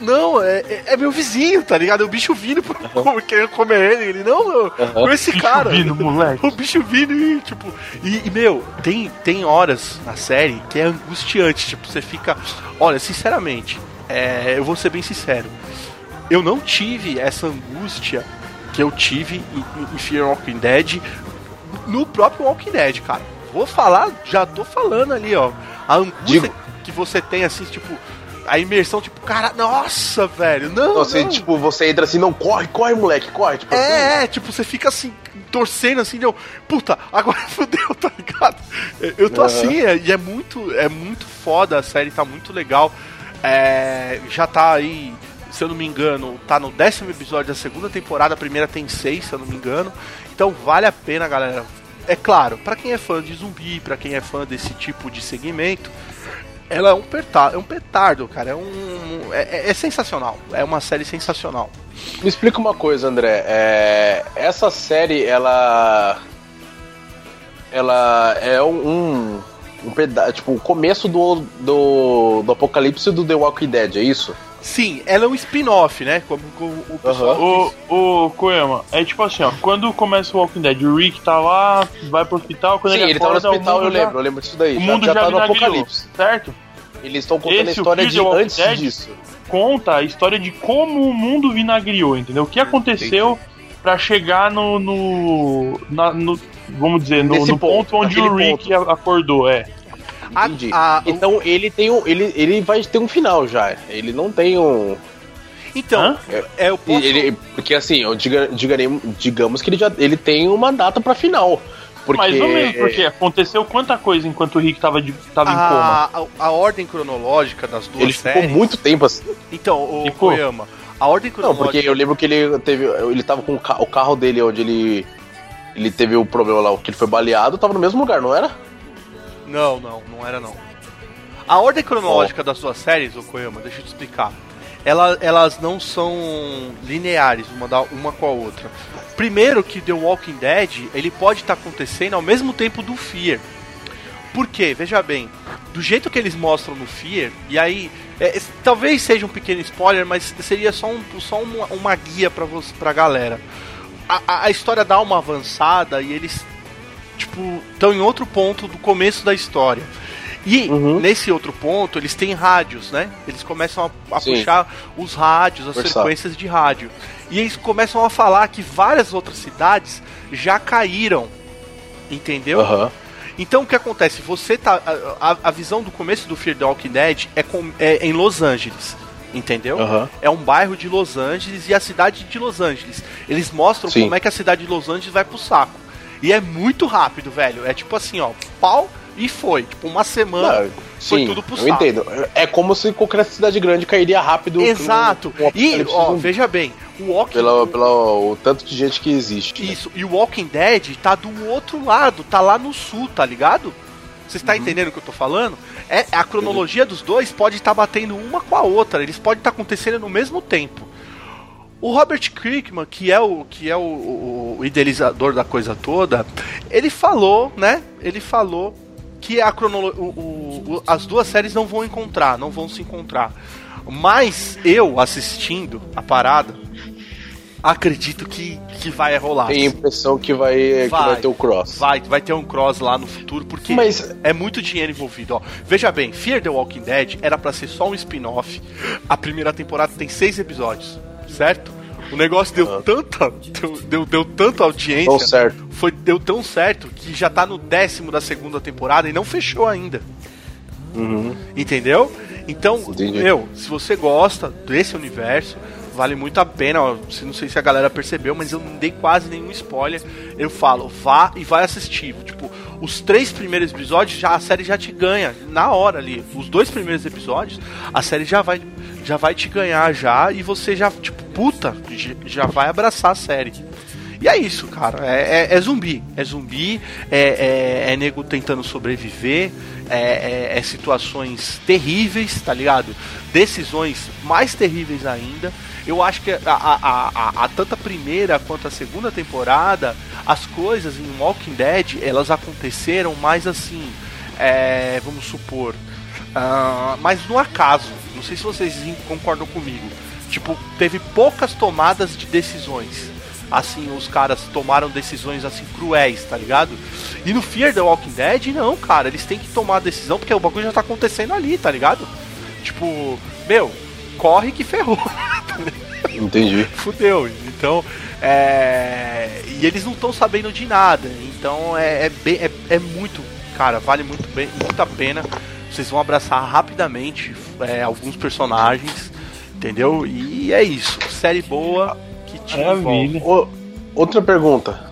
Não, é, é, meu vizinho, tá ligado? É o bicho vindo uhum. querendo comer ele. Ele, não, meu, uhum. com esse bicho cara. Vindo, moleque. O bicho vindo e, tipo. E, e, meu, tem, tem horas na série que é angustiante. Tipo, você fica. Olha, sinceramente, é, eu vou ser bem sincero eu não tive essa angústia que eu tive em, em Fear Walking Dead no próprio Walking Dead, cara. Vou falar, já tô falando ali, ó. A angústia Digo. que você tem, assim, tipo, a imersão, tipo, cara, nossa, velho, não. Você, não. tipo, você entra assim, não, corre, corre, moleque, corre. Tipo, é, assim. é, tipo, você fica assim, torcendo assim, deu, puta, agora fudeu, tá ligado? Eu tô uhum. assim, é, e é muito, é muito foda, a série tá muito legal. É, já tá aí se eu não me engano, tá no décimo episódio da segunda temporada, a primeira tem seis, se eu não me engano. Então vale a pena, galera. É claro, para quem é fã de zumbi, para quem é fã desse tipo de segmento, ela é um petardo, é um petardo, cara. É um. É, é, é, sensacional. É uma série sensacional. Me explica uma coisa, André. É, essa série, ela. Ela é um. um pedaço. Tipo, o começo do, do, do apocalipse do The Walking Dead, é isso? Sim, ela é um spin-off, né? Como, como o pessoal. Uhum. O, o Koyama, é tipo assim, ó. Quando começa o Walking Dead, o Rick tá lá, vai pro hospital. Quando Sim, ele, ele tá no hospital, eu lembro, já, eu lembro disso daí. O mundo já, já, tá no apocalipse. Certo? Eles estão contando Esse, a história de antes Dead disso. Conta a história de como o mundo vinagriou, entendeu? O que aconteceu para chegar no. no, na, no vamos dizer, no, no ponto, ponto onde o Rick ponto. acordou, é. Entendi. A, a, então ele tem um. Ele, ele vai ter um final já. Ele não tem um. Então, é, é o posso... ele, Porque assim, eu diga, diga, digamos que ele já ele tem uma data pra final. Porque... Mais ou menos, porque aconteceu quanta coisa enquanto o Rick tava, de, tava a, em coma. A, a, ordem cronológica das duas ele séries... ficou muito tempo assim. Então, o ficou. Koyama, a ordem cronológica... Não, porque eu lembro que ele teve... Ele tava com o carro dele onde ele... Ele teve o problema lá, que ele foi baleado, tava no mesmo lugar, não era? Não, não, não era não. A ordem cronológica oh. das duas séries, o Koyama, deixa eu te explicar. Ela, elas não são lineares, uma, da, uma com a outra. Primeiro que The Walking Dead, ele pode estar tá acontecendo ao mesmo tempo do Fear. Por quê? Veja bem, do jeito que eles mostram no Fear, e aí, é, talvez seja um pequeno spoiler, mas seria só, um, só uma, uma guia pra, você, pra galera. A, a, a história dá uma avançada e eles tipo, estão em outro ponto do começo da história. E Uhum. nesse outro ponto, eles têm rádios, né? Eles começam a, a puxar os rádios, as frequências de rádio. E eles começam a falar que várias outras cidades já caíram. Entendeu? Aham. Então o que acontece? Você tá. A, a- visão do começo do Fear the Walking Dead é, com- é em Los Angeles. Entendeu? Aham. É um bairro de Los Angeles e a cidade de Los Angeles. Eles mostram Sim. como é que a cidade de Los Angeles vai pro saco. E é muito rápido, velho. É tipo assim, ó, pau e foi. Tipo, uma semana. Não, foi sim, tudo pro eu saco. entendo. É como se qualquer cidade grande cairia rápido. Exato. com um E, ó, zumbi. veja bem, o Walking Pela, pela, o tanto de gente que existe. né? Isso, e o Walking Dead tá do outro lado, tá lá no sul, tá ligado? Você está Uhum. entendendo o que eu tô falando? É, a cronologia dos dois pode estar batendo uma com a outra, eles podem estar acontecendo no mesmo tempo. O Robert Kirkman, que é o que é o, o- idealizador da coisa toda, ele falou, né? Ele falou que a cronolo o- o- as duas séries não vão encontrar, não vão se encontrar. Mas eu assistindo a parada, acredito que, que vai rolar. Tem a impressão que vai, que Vai. vai ter o cross. Vai, vai ter um cross lá no futuro, porque Mas- é muito dinheiro envolvido, ó. Veja bem, Fear the Walking Dead era pra ser só um spin-off. A primeira temporada tem seis episódios, certo? O negócio deu tanta. Deu, deu, deu tanta audiência. Tão certo. Foi, deu tão certo que já tá no décimo da segunda temporada e não fechou ainda. Uhum. Entendeu? Então, Entendi. meu, se você gosta desse universo, vale muito a pena. ó, Não sei se a galera percebeu, mas eu não dei quase nenhum spoiler. Eu falo, vá e vai assistir. Tipo, os três primeiros episódios, já a série já te ganha na hora ali. Os dois primeiros episódios, a série já vai, já vai te ganhar já e você já, tipo, puta, já vai abraçar a série. E é isso, cara. É, é- é zumbi. É zumbi, é, é, é nego tentando sobreviver, é, é- é situações terríveis, tá ligado? Decisões mais terríveis ainda. Eu acho que a, a, a, a- tanto a primeira quanto a segunda temporada, as coisas em Walking Dead, elas aconteceram mais assim, é, vamos supor, ah, mas no acaso. Não sei se vocês concordam comigo. Tipo, teve poucas tomadas de decisões. Assim, os caras tomaram decisões assim cruéis, tá ligado? E no Fear the Walking Dead, não, cara, eles têm que tomar a decisão porque o bagulho já tá acontecendo ali, tá ligado? Tipo, meu, corre que ferrou. Entendi. Fudeu. Então, é. E eles não estão sabendo de nada. Então é, é, bem- é, é muito. Cara, vale muito, bem, muito a pena. Vocês vão abraçar rapidamente é, alguns personagens. Entendeu? E é isso. Série boa que te. Maravilha. Outra pergunta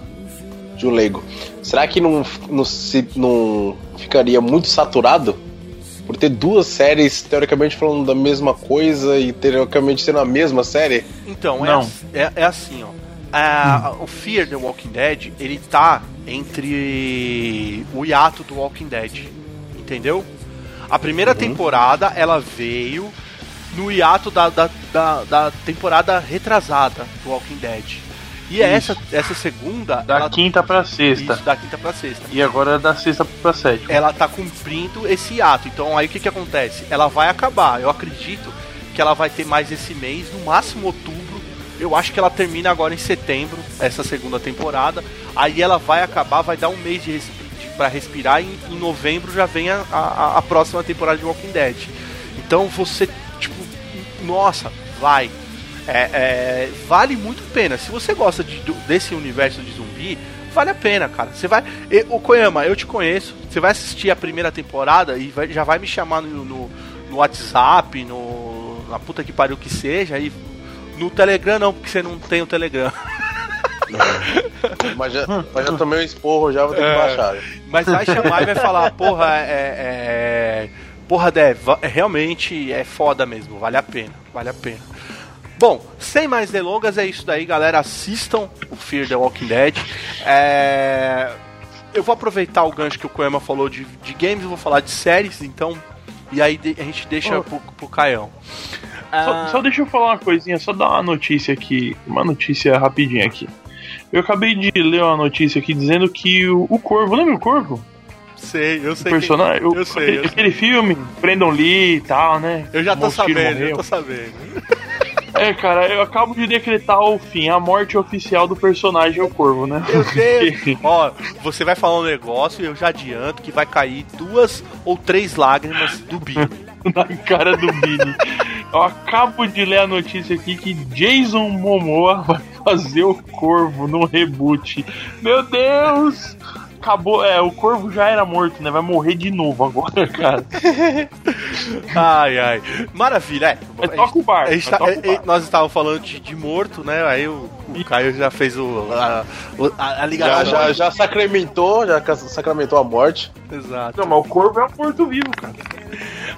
de um leigo. Será que não, não, se, não ficaria muito saturado? Por ter duas séries teoricamente falando da mesma coisa e teoricamente sendo a mesma série? Então, é, Não. ass- é, é assim, ó. A- O Fear the Walking Dead, ele tá entre o hiato do Walking Dead. Entendeu? A primeira temporada, ela veio no hiato da, da, da, da temporada retrasada do Walking Dead. E essa, essa segunda. Da ela, quinta pra sexta. Isso, da quinta pra sexta E agora é da sexta pra sétima. ela tá cumprindo esse ato. Então aí o que que acontece? Ela vai acabar. Eu acredito que ela vai ter mais esse mês, no máximo outubro. Eu acho que ela termina agora em setembro, essa segunda temporada. Aí ela vai acabar, vai dar um mês de, para respirar e em, em novembro já vem a, a, a próxima temporada de Walking Dead. Então você, tipo, nossa, vai. É, é, vale muito a pena. Se você gosta de- desse universo de zumbi, vale a pena, cara. Você vai. O Koyama, eu te conheço. Você vai assistir a primeira temporada e vai- já vai me chamar no, no, no WhatsApp, no. Na puta que pariu que seja. E no Telegram não, porque você não tem o Telegram. Mas já, mas já tomei um esporro, já vou ter que É. baixar. Mas vai chamar e vai falar, porra, é. é porra, Dev, realmente é foda mesmo, vale a pena, vale a pena. Bom, sem mais delongas, é isso daí, galera. Assistam o Fear the Walking Dead. É, Eu vou aproveitar o gancho que o Koema falou de, de games, eu vou falar de séries, então. E aí a gente deixa Oh. pro, pro Caião. Só, Ah, só deixa eu falar uma coisinha, só dar uma notícia aqui, uma notícia rapidinha aqui. Eu acabei de ler uma notícia aqui dizendo que o, o Corvo, lembra o Corvo? sei, eu O sei. personagem, quem- o- eu sei, eu sei. aquele filme, Brandon Lee e tal, né? Eu já tô sabendo, eu tô sabendo. É, cara, eu acabo de decretar o fim, a morte oficial do personagem é o corvo, né? Meu Deus! Ó, você vai falar um negócio e eu já adianto que vai cair duas ou três lágrimas do Billy. Na cara do Billy. Eu acabo de ler a notícia aqui que Jason Momoa vai fazer o corvo no reboot. Meu Deus! Acabou, é, o corvo já era morto, né? Vai morrer de novo agora, cara. Ai, ai. Maravilha, é. Mas toca o bar. A gente mas tá- o é, é, bar. nós estávamos falando de, de morto, né? Aí o, o Caio já fez o, a, a, a Já, ligação. já, já sacramentou, já sacramentou a morte. Exato. Não, mas o corvo é um morto-vivo, cara.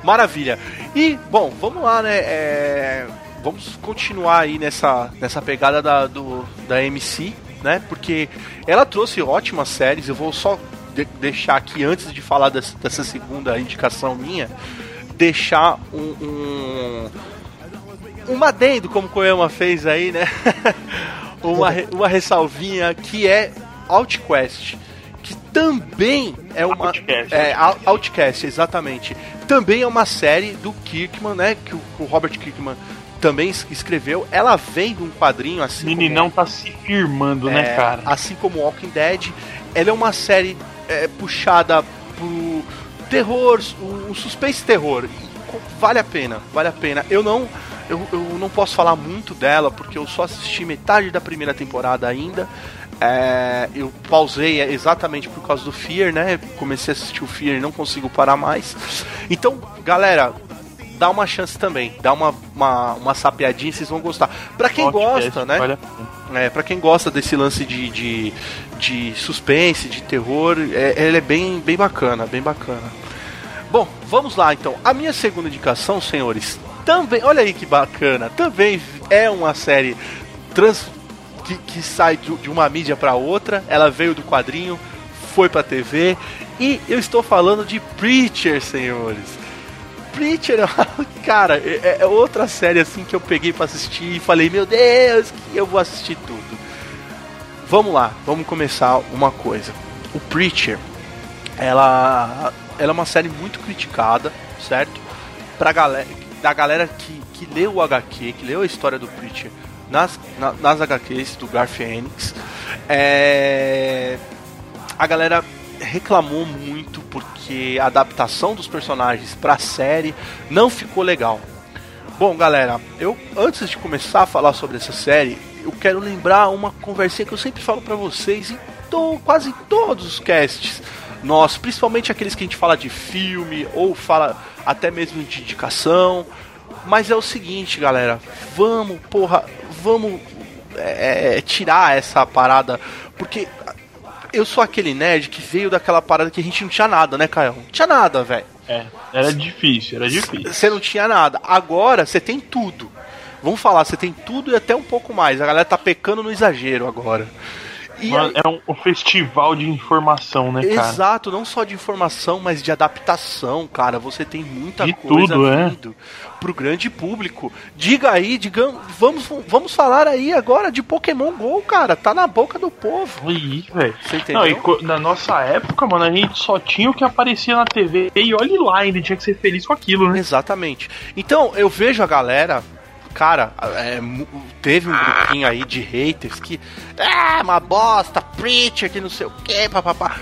Maravilha. E, bom, vamos lá, né? é, vamos continuar aí nessa, nessa pegada da, do, da MC, né? Porque ela trouxe ótimas séries. Eu vou só de- deixar aqui, antes de falar dessa, dessa segunda indicação minha, deixar um. um um adendo, como o Koyama fez aí, né? uma, uma ressalvinha que é OutQuest, que também é uma. Outcast. É, Out- Outcast, exatamente. Também é uma série do Kirkman, né? Que o, o Robert Kirkman também es- escreveu. Ela vem de um quadrinho assim. como- Meninão tá se firmando, né, é, cara? Assim como Walking Dead, ela é uma série é, puxada pro terror, o, o suspense terror. E Vale a pena, vale a pena. Eu não, eu, eu não posso falar muito dela porque eu só assisti metade da primeira temporada ainda. É, eu pausei exatamente por causa do Fear, né? Comecei a assistir o Fear e não consigo parar mais. Então, galera, dá uma chance também, dá uma, uma, uma sapeadinha, vocês vão gostar. Pra quem gosta, né? Vale a pena. É, pra quem gosta desse lance de, de, de suspense, de terror, é, ele é bem, bem bacana, bem bacana. Bom, vamos lá então. A minha segunda indicação, senhores, também, olha aí que bacana, também é uma série trans, que, que sai de, de uma mídia pra outra. Ela veio do quadrinho, foi pra TV, e eu estou falando de Preacher, senhores. Preacher, cara, é, é outra série assim que eu peguei pra assistir e falei, meu Deus, que eu vou assistir tudo. Vamos lá, vamos começar uma coisa. O Preacher, ela, ela é uma série muito criticada, certo? Pra galera, da galera que, que leu o HQ, que leu a história do Preacher nas, na- nas HQs do Garth Ennis. É, a galera reclamou muito porque a adaptação dos personagens pra série não ficou legal. Bom, galera, eu antes de começar a falar sobre essa série, eu quero lembrar uma conversinha que eu sempre falo pra vocês em to- quase todos os casts nossos, principalmente aqueles que a gente fala de filme ou fala até mesmo de indicação. Mas é o seguinte, galera, vamos, porra, vamos é, é, tirar essa parada, porque eu sou aquele nerd que veio daquela parada que a gente não tinha nada, né, Caio? Não tinha nada, velho. É, era difícil, era difícil. Você não tinha nada. Agora você tem tudo. Vamos falar, você tem tudo e até um pouco mais. A galera tá pecando no exagero agora. Mano, aí- é um, festival de informação, né, cara? Exato, não só de informação, mas de adaptação, cara. Você tem muita De coisa tudo, é. vindo pro grande público. Diga aí, diga, vamos, vamos falar aí agora de Pokémon GO, cara. Tá na boca do povo. Ih, velho. Você entendeu? Não, e na nossa época, mano, a gente só tinha o que aparecia na TV e olhe lá, ainda tinha que ser feliz com aquilo, né? Exatamente. Então, eu vejo a galera. Cara, é, teve um grupinho aí de haters que. Ah, uma bosta, preacher, que não sei o que, papapá.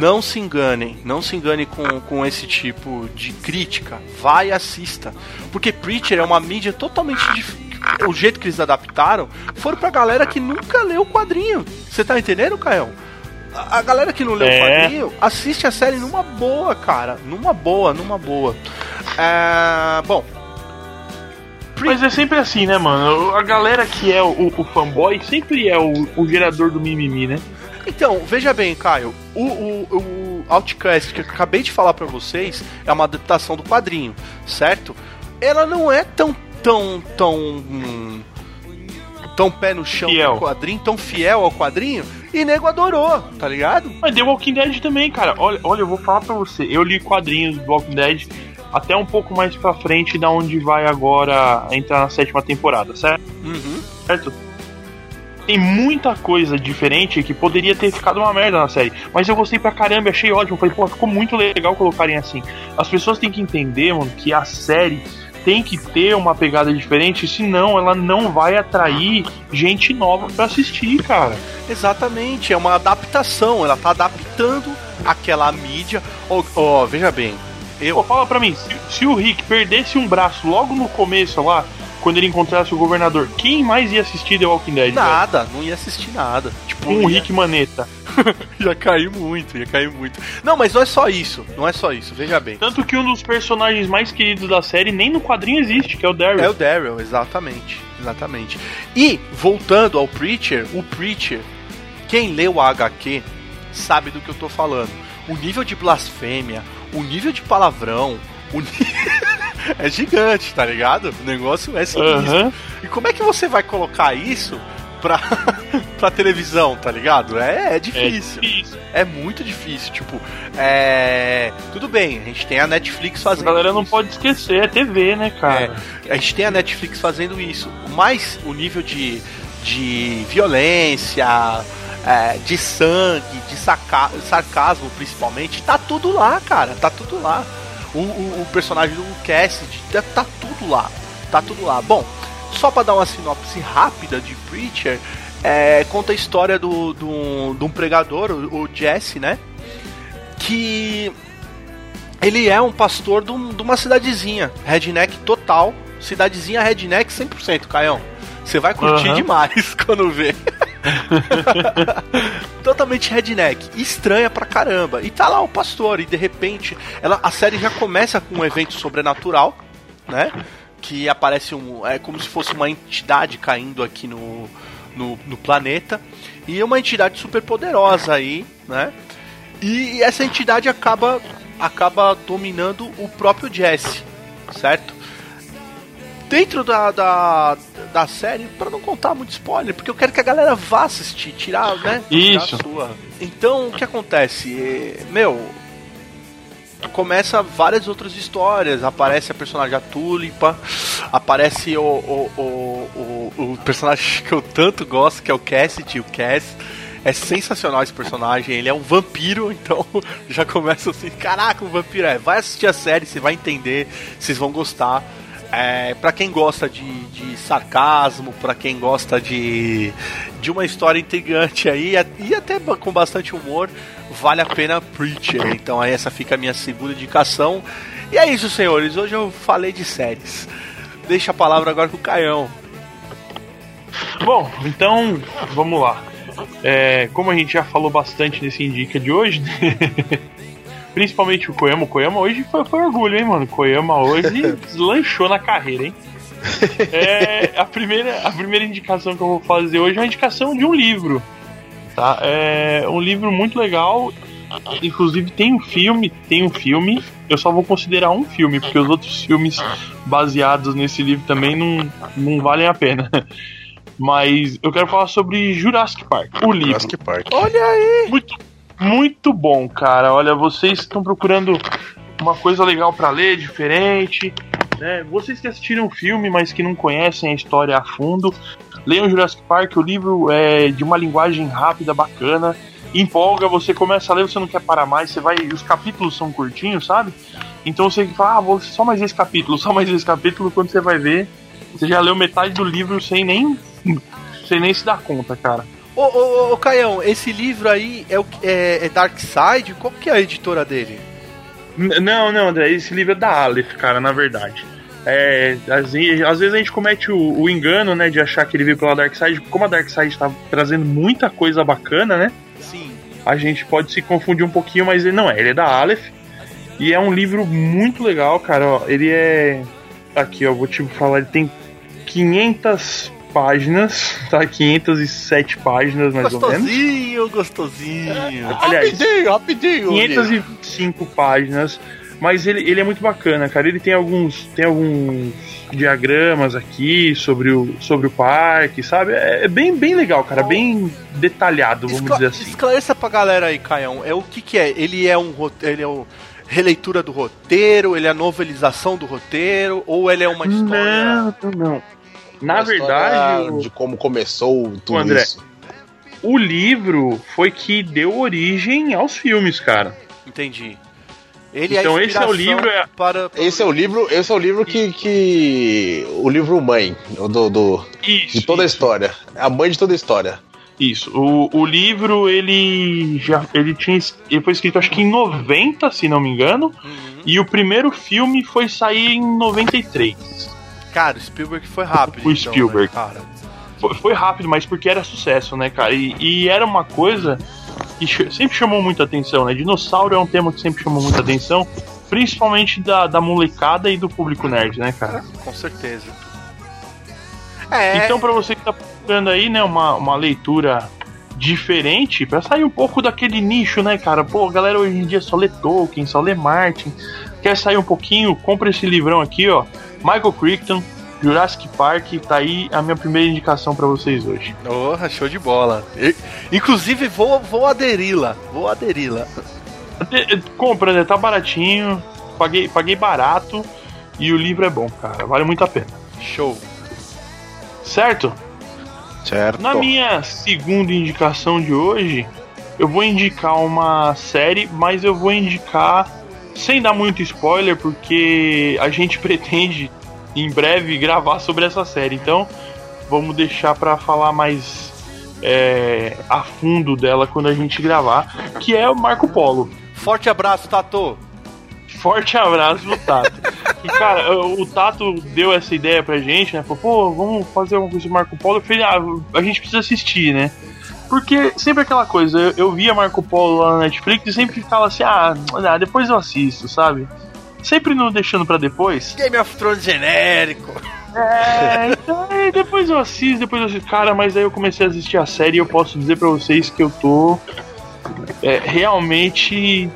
Não se enganem, não se enganem com, com esse tipo de crítica. Vai e assista. Porque Preacher é uma mídia totalmente diferente. O jeito que eles adaptaram foram pra galera que nunca leu o quadrinho. Você tá entendendo, Caio? A galera que não leu o É. quadrinho assiste a série numa boa, cara. Numa boa, numa boa. É, bom, Mas é sempre assim, né, mano? A galera que é o, o fanboy sempre é o, o gerador do mimimi, né? Então, veja bem, Caio, o, o, o Outcast que eu acabei de falar pra vocês é uma adaptação do quadrinho, certo? Ela não é tão, tão, tão. hum, tão pé no chão Fiel. do quadrinho, tão fiel ao quadrinho, e nego adorou, tá ligado? Mas The Walking Dead também, cara. Olha, olha, eu vou falar pra você. Eu li quadrinhos do Walking Dead até um pouco mais pra frente da onde vai agora entrar na sétima temporada, certo? Uhum. certo? Tem muita coisa diferente que poderia ter ficado uma merda na série. Mas eu gostei pra caramba, achei ótimo. Falei, pô, ficou muito legal colocarem assim. As pessoas têm que entender, mano, que a série tem que ter uma pegada diferente, senão ela não vai atrair gente nova para assistir, cara. Exatamente, é uma adaptação, ela tá adaptando aquela mídia. Ó, oh, oh, veja bem, eu. Pô, fala pra mim, se, se, o Rick perdesse um braço logo no começo lá, quando ele encontrasse o governador, quem mais ia assistir The Walking Dead? Nada, velho? não ia assistir nada. Tipo, um ia... Rick Maneta. ia cair muito, ia cair muito. Não, mas não é só isso, não é só isso, veja bem. Tanto que um dos personagens mais queridos da série nem no quadrinho existe, que é o Daryl. É o Daryl, exatamente, exatamente. E, voltando ao Preacher, o Preacher, quem leu a HQ sabe do que eu tô falando. O nível de blasfêmia, o nível de palavrão, o é gigante, tá ligado? O negócio é sinistro. Uhum. E como é que você vai colocar isso pra, pra televisão, tá ligado? É, é, difícil. é, difícil. É muito difícil. Tipo, é. Tudo bem, a gente tem a Netflix fazendo. A galera não isso. pode esquecer, é TV, né, cara? É, a gente tem a Netflix fazendo isso. Mas o nível de, de violência, é, de sangue, de saca sarcasmo principalmente, tá tudo lá, cara. Tá tudo lá. O, o, o personagem do Cassidy, tá, tá tudo lá. Tá tudo lá. Bom, só para dar uma sinopse rápida de Preacher, é, conta a história do, do, de um pregador, o, o Jesse, né? Que ele é um pastor de, um, de, uma cidadezinha, redneck total, cidadezinha redneck 100%, Caião. Você vai curtir uhum. demais quando vê. Totalmente redneck, estranha pra caramba. E tá lá o pastor, e de repente ela, a série já começa com um evento sobrenatural, né? Que aparece um. É como se fosse uma entidade caindo aqui no, no, no planeta. E uma entidade super poderosa aí, né? E essa entidade acaba acaba dominando o próprio Jesse, certo? Dentro da, da, da série, para não contar muito spoiler, porque eu quero que a galera vá assistir, tirar, né? Isso. Tirar sua. Então, o que acontece? Meu, começa várias outras histórias. Aparece a personagem a Tulipa, aparece o, o, o, o, o personagem que eu tanto gosto, que é o Cassidy, o Cass. É sensacional esse personagem, ele é um vampiro, então já começa assim, caraca, um vampiro é. Vai assistir a série, você vai entender, vocês vão gostar. É, para quem gosta de, de sarcasmo, para quem gosta de, de uma história intrigante aí e até com bastante humor, vale a pena Preacher. Então essa fica a minha segunda indicação. E é isso, senhores. Hoje eu falei de séries. Deixa a palavra agora com o Caião. Bom, então vamos lá. É, como a gente já falou bastante nesse Indica de hoje, principalmente o Koyama. O Koyama hoje foi, foi orgulho, hein, mano? O Koyama hoje deslanchou na carreira, hein? É, a, primeira, a primeira indicação que eu vou fazer hoje é uma indicação de um livro. Tá? É um livro muito legal. Inclusive tem um filme, tem um filme. Eu só vou considerar um filme, porque os outros filmes baseados nesse livro também não, não valem a pena. Mas eu quero falar sobre Jurassic Park, o livro. Jurassic Park. Olha aí! Muito, muito bom, cara. Olha, vocês estão procurando uma coisa legal para ler, diferente. Né? Vocês que assistiram o filme, mas que não conhecem a história a fundo, leiam Jurassic Park. O livro é de uma linguagem rápida, bacana. Empolga, você começa a ler, você não quer parar mais, você vai. Os capítulos são curtinhos, sabe? Então você fala, ah, vou só mais esse capítulo, só mais esse capítulo, quando você vai ver, você já leu metade do livro sem nem. sem nem se dar conta, cara. Ô, ô, ô, Caião, esse livro aí é, o, é, é Dark Side? Qual que é a editora dele? Não, não, André, esse livro é da Aleph, cara, na verdade. É, às, às, vezes a gente comete o, o, engano, né, de achar que ele veio pela Dark Side, como a Dark Side tá trazendo muita coisa bacana, né? Sim. A gente pode se confundir um pouquinho, mas ele não é, ele é da Aleph. E é um livro muito legal, cara, ó, ele é... Aqui, ó, vou te falar, ele tem 500 páginas, tá? 507 páginas mais ou menos. Gostosinho, gostosinho. Aliás, rapidinho, rapidinho. 505 páginas, mas ele, ele é muito bacana, cara. Ele tem alguns, tem alguns diagramas aqui sobre o, sobre o parque, sabe? É, é bem, bem legal, cara, bem detalhado, vamos Escla dizer assim. Esclareça pra galera aí, Caião, é o que que é? Ele é um ele é o releitura do roteiro, ele é a novelização do roteiro, ou ele é uma história... Não, não. Na verdade. De como começou tudo André, isso. O livro foi que deu origem aos filmes, cara. Entendi. Ele é a Então esse é o livro, é- para, para- Esse é o livro, esse é o livro que, que o livro mãe do, do- Isso. de toda a isso. história, É a mãe de toda a história. Isso. O, o livro, ele já ele tinha ele foi escrito acho que em 90, se não me engano, e o primeiro filme foi sair em 93. Cara, o Spielberg foi rápido. O então, Spielberg. né, cara. Foi, foi rápido, mas porque era sucesso, né, cara? E, e era uma coisa que ch- sempre chamou muita atenção, né? Dinossauro é um tema que sempre chamou muita atenção, principalmente da, da molecada e do público nerd, né, cara? Com certeza. É, Então, pra você que tá procurando aí, né, uma, uma leitura diferente, pra sair um pouco daquele nicho, né, cara? Pô, a galera hoje em dia só lê Tolkien, só lê Martin. Quer sair um pouquinho? Compra esse livrão aqui, ó. Michael Crichton, Jurassic Park, tá aí a minha primeira indicação pra vocês hoje. Porra, show de bola. E- inclusive, vou, vou aderi-la. Vou aderi-la. Até- Compra, né? Tá baratinho. Paguei, paguei barato. E o livro é bom, cara. Vale muito a pena. Show. Certo? Certo. Na minha segunda indicação de hoje, eu vou indicar uma série, mas eu vou indicar sem dar muito spoiler, porque a gente pretende em breve gravar sobre essa série. Então, vamos deixar pra falar mais é, a fundo dela quando a gente gravar, que é o Marco Polo. Forte abraço, Tato. Forte abraço pro Tato. E, cara, o o Tato deu essa ideia pra gente, né? Falou, pô, vamos fazer uma coisa do Marco Polo. Eu falei, ah, a gente precisa assistir, né? Porque sempre aquela coisa, eu, eu via Marco Polo lá na Netflix e sempre ficava assim, ah, ah, depois eu assisto, sabe? Sempre não deixando pra depois. Game of Thrones genérico. É, então depois eu assisto, depois eu assisto. Cara, mas aí eu comecei a assistir a série e eu posso dizer pra vocês que eu tô é, realmente.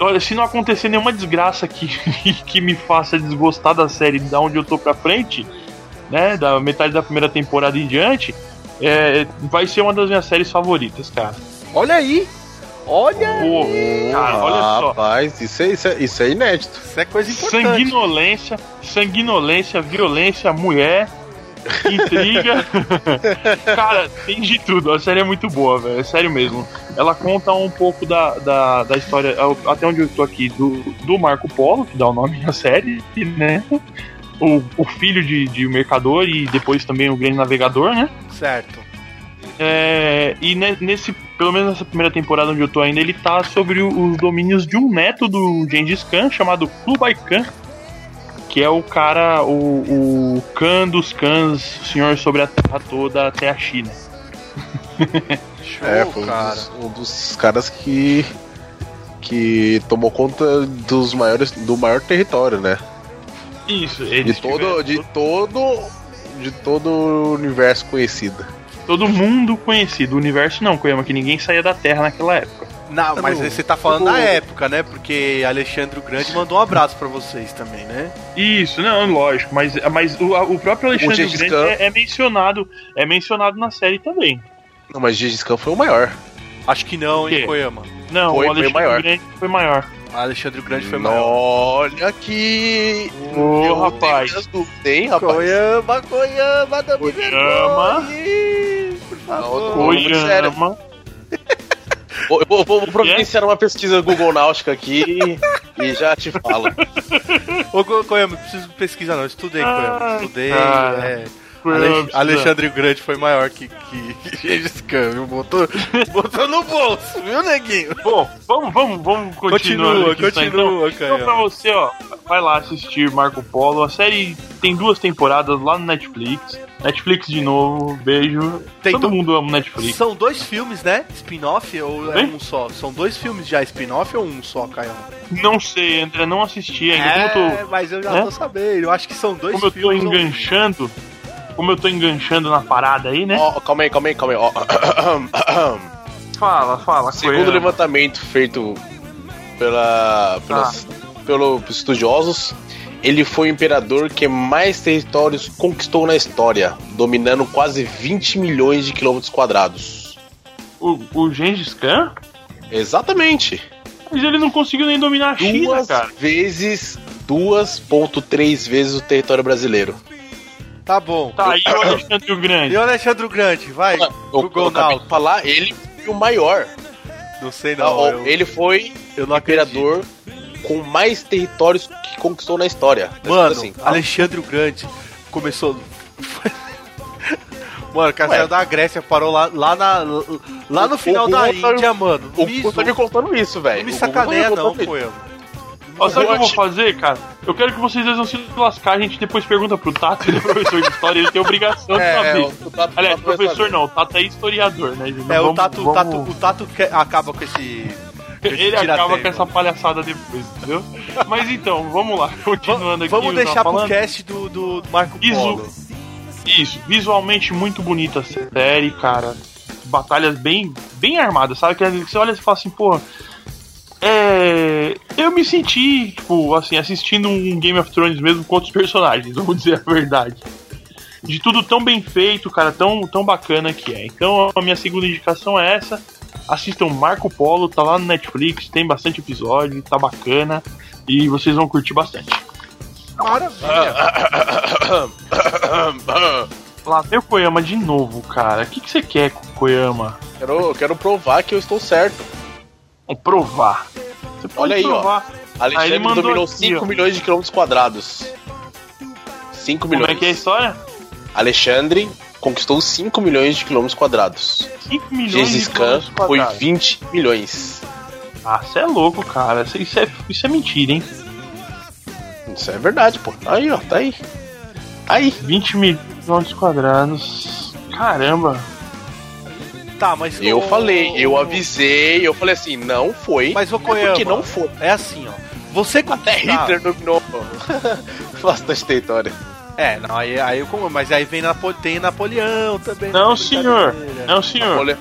Olha, se não acontecer nenhuma desgraça que, que me faça desgostar da série da onde eu tô pra frente, né? Da metade da primeira temporada em diante, é, vai ser uma das minhas séries favoritas, cara. Olha aí. Olha Pô, aí. cara, olha só. Rapaz, isso é, isso, é, isso é inédito. Isso é coisa importante. Sanguinolência, sanguinolência, violência, mulher, intriga. Cara, tem de tudo. A série é muito boa, velho. É sério mesmo. Ela conta um pouco da, da, da história, até onde eu tô aqui, do, do Marco Polo, que dá o nome da série, né? O, o filho de, de mercador e depois também o grande navegador, né? Certo. É, e ne- nesse, pelo menos nessa primeira temporada onde eu tô ainda, ele tá sobre o- os domínios de um neto do Gengis Khan chamado Kublai Khan, que é o cara, o, o Khan dos Khans, o senhor sobre a terra toda até a China. Show, É, foi um cara. dos, um dos caras que que tomou conta dos maiores do maior território, né? Isso, De eles todo tiveram- de todo de todo o universo conhecido. todo mundo conhecido. O universo não, Koyama, que ninguém saía da Terra naquela época. Não, mas Não, aí você tá falando na época, né? Porque Alexandre o Grande mandou um abraço pra vocês também, né? Isso, não, lógico, mas, mas o, o próprio Alexandre Gengis Grande Khan. é, é mencionado, é mencionado na série também. Não, mas Gengis Khan foi o maior. Acho que não, O hein, Koyama. Não, Foi- o foi Alexandre maior. Grande foi maior. Alexandre o Grande foi maior. Olha que Ô, eu rapaz. hein, rapaz? Koyama, Koyama, não me Koyama. vergonhe, Por favor. Sério. Koyama. Vou, eu vou, vou providenciar uma pesquisa Google Náutica aqui e já te falo. Ô, Koyama, não preciso pesquisar não. Eu Estudei, Koyama. Ai, Estudei. cara. é. Precisa- Alexandre Grande foi maior que, que Gengis Khan, viu? Botou, botou no bolso, viu, neguinho? Bom, vamos, vamos, vamos continuar. Continua, aqui, então. continua, Então, pra Koyama. você, ó, vai lá assistir Marco Polo. A série tem duas temporadas lá no Netflix. Netflix de novo, beijo. Tem Todo do- mundo ama Netflix. São dois filmes, né? Spin-off ou é um só? São dois filmes já spin-off ou um só, Caio? Não sei, André, não assisti ainda. Como eu tô, É, mas eu já né? tô sabendo. Eu acho que são dois como eu tô filmes. ou- um. enganchando, como eu tô enganchando na parada aí, né? Ó, calma aí, calma aí, calma aí. Ó. Fala, fala. Segundo levantamento feito pela, pelas, pelo- pelos estudiosos, ele foi o imperador que mais territórios conquistou na história, dominando quase 20 milhões de quilômetros quadrados. O, o Gengis Khan? Exatamente. Mas ele não conseguiu nem dominar a China, Duas cara. vezes, 2.3 vezes o território brasileiro. Tá bom. Tá aí o Alexandre o Grande. E o Alexandre o Grande, vai. Eu, eu Google acabei Now. de falar, ele foi o maior. Não sei Tá, não. ó, eu, ele foi eu não acredito. imperador com mais territórios que conquistou na história. Tá Mano, escrito assim, Alexandre o Grande começou. Mano, o cara saiu da Grécia, parou lá, lá, na, lá no O- final o da tá- Índia, mano. O Me tá me contando isso, velho. Não me O tá sacaneia, não. Ó, sabe o que eu vou fazer, cara? Eu quero que vocês não se lascar, a gente depois pergunta pro Tato, ele é professor de história, ele tem obrigação de É, saber. o Tato- Aliás, Tato professor saber. não, o Tato é historiador, né? É, o Vamos- Tato, o vamos- Tato, o Tato que- acaba com esse. Ele acaba com essa palhaçada depois, entendeu? Mas então, vamos lá, continuando aqui. Vamos deixar pro falando. cast do, do Marco Polo. Isso, visualmente muito bonita a série, cara. Batalhas bem, bem armadas, sabe? Que você olha e fala assim, pô. É. Eu me senti, tipo, assim, assistindo um Game of Thrones mesmo com outros personagens, vamos dizer a verdade. De tudo tão bem feito, cara, tão, tão bacana que é. Então a minha segunda indicação é essa. Assistam Marco Polo, tá lá no Netflix, tem bastante episódio, tá bacana. E vocês vão curtir bastante. Maravilha. Lá vem o Koyama de novo, cara. O que, que você quer com o Koyama? Quero, quero provar que eu estou certo. Vamos provar. Você pode Olha aí, ó. provar. Aí Alexandre mandou dominou aqui, 5 ó. milhões de quilômetros quadrados. 5 Como milhões. é que é a história? Alexandre conquistou 5 milhões de quilômetros quadrados. 5 milhões de Gengis Khan quilômetros foi quadrados. 20 milhões. Ah, você é louco, cara. Isso, é, isso é mentira, hein? Isso é verdade, pô. Tá aí, ó. Tá aí. Tá aí. 20 milhões quadrados. Caramba. Tá, mas. Eu ô- falei, eu avisei, eu falei assim, não foi. Mas o é porque Koyama. não foi. É assim, ó. Você Até conquistar... Hitler dominou bastante território. É, não, aí, aí eu como, mas aí vem Napo... tem Napoleão também. Não, na senhor. Não, senhor. Olha,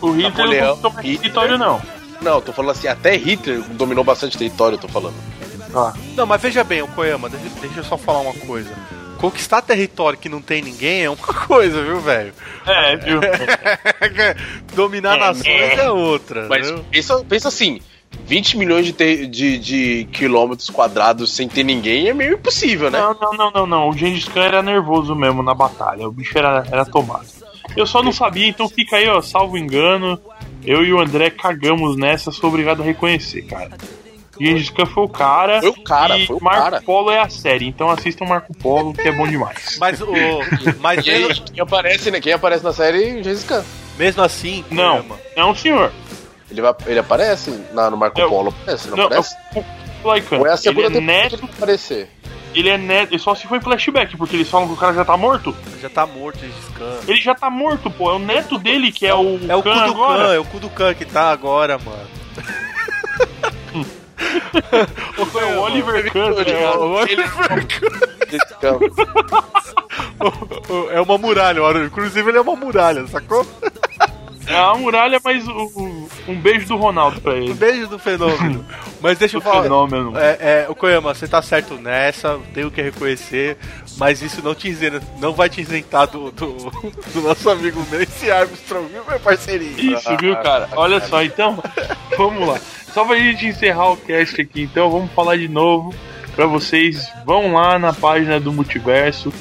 O Hitler Napoleão, não mais Hitler. território, não. Não, eu tô falando assim, até Hitler dominou bastante território, eu tô falando. Ah, Não, mas veja bem, o Koyama, deixa, deixa eu só falar uma coisa. Conquistar território que não tem ninguém é uma coisa, viu, velho? é, viu? Dominar É, nações é. é outra. Mas viu? pensa, pensa assim, 20 milhões de, de, de quilômetros quadrados sem ter ninguém é meio impossível, né? Não, não, não, não, não. O Gengis Khan era nervoso mesmo na batalha. O bicho era, era tomado. Eu só não sabia, então fica aí, ó, salvo engano. Eu e o André cagamos nessa, sou obrigado a reconhecer, cara. Gengis Khan foi o cara. Foi o cara, e foi o Marco cara. Polo é a série, então assistam Marco Polo, que é bom demais. Mas, o, mas E aí, mesmo, quem aparece, né? Quem aparece na série, Gengis Khan. mesmo assim, Não, Koyama, não, senhor. Ele, vai, ele aparece na, no Marco É, Polo, aparece, não, Não, é aparece? o Kublai Khan. Ou é a Ele segunda é temporada que neto, ele vai aparecer? ele é neto, só se foi flashback, porque eles falam que o cara já tá morto. já tá morto, Gengis Khan. Ele já tá morto, pô. É o neto dele que é o É o cu Khan do agora. Khan, é o cu do Khan que tá agora, mano. É o Oliver Khan, tá ligado? Gengis Khan. É uma muralha, inclusive ele é uma muralha, sacou? É a muralha, mas o- o- um beijo do Ronaldo pra Um ele. beijo do fenômeno. Mas deixa eu Do falar. fenômeno. É, é, o Koyama, você tá certo nessa, tenho que reconhecer, mas isso não te isenta, não vai te isentar do, do, do nosso amigo Nancy Armstrong, viu, meu parceirinho? Isso, viu, cara? Olha só, então, vamos lá. Só pra gente encerrar o cast aqui, então, vamos falar de novo pra vocês. Vão lá na página do Multiverso,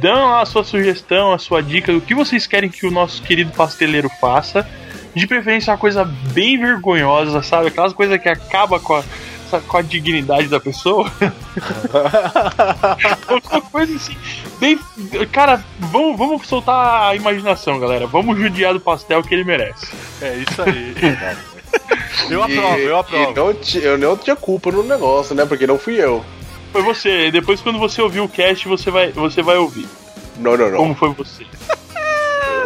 dão lá a sua sugestão, a sua dica do que vocês querem que o nosso querido pasteleiro faça. De preferência, uma coisa bem vergonhosa, sabe? Aquelas coisas que acaba com a, com a dignidade da pessoa. Alguma coisa assim, bem. Cara, vamos, vamos soltar a imaginação, galera. Vamos judiar do pastel que ele merece. É isso aí. eu aprovo, eu aprovo. não ti- eu não tinha culpa no negócio, né? Porque não fui eu. Foi você. Depois, quando você ouvir o cast, você vai, você vai ouvir. Não, não, não. Como foi você?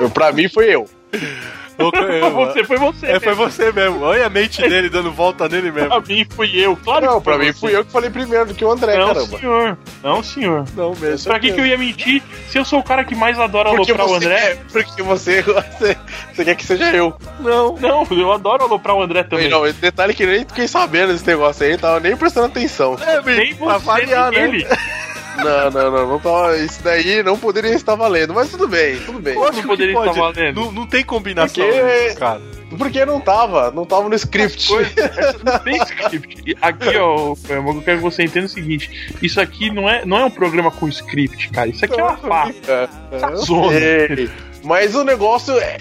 Eu, pra mim foi eu. Koyama, você, foi você. É, foi você mesmo. Olha a mente dele dando volta nele mesmo. Pra mim, fui eu. Claro Não, que pra mim você. fui eu que falei primeiro do que o André, Não, caramba. senhor. Não, senhor. Não mesmo. Pra que, que eu ia mentir se eu sou o cara que mais adora Porque aloprar o André? quer, porque você, você, você quer que seja eu. Não. Não, eu adoro aloprar o André também. Não, esse detalhe que nem fiquei sabendo desse negócio aí, tava nem prestando atenção. É, Nem pra variar, nem né? ele. Não, não, não, não tava, isso daí não poderia estar valendo, mas tudo bem, tudo bem. Lógico Não poderia pode. estar valendo. Não, não tem combinação Porque- cara. Porque não tava, não tava no script. Não tem script. Aqui, ó, eu quero que você entenda o seguinte: isso aqui não é, não é um programa com script, cara. Isso aqui é uma farra. É, é, eu Zona. Mas o negócio é,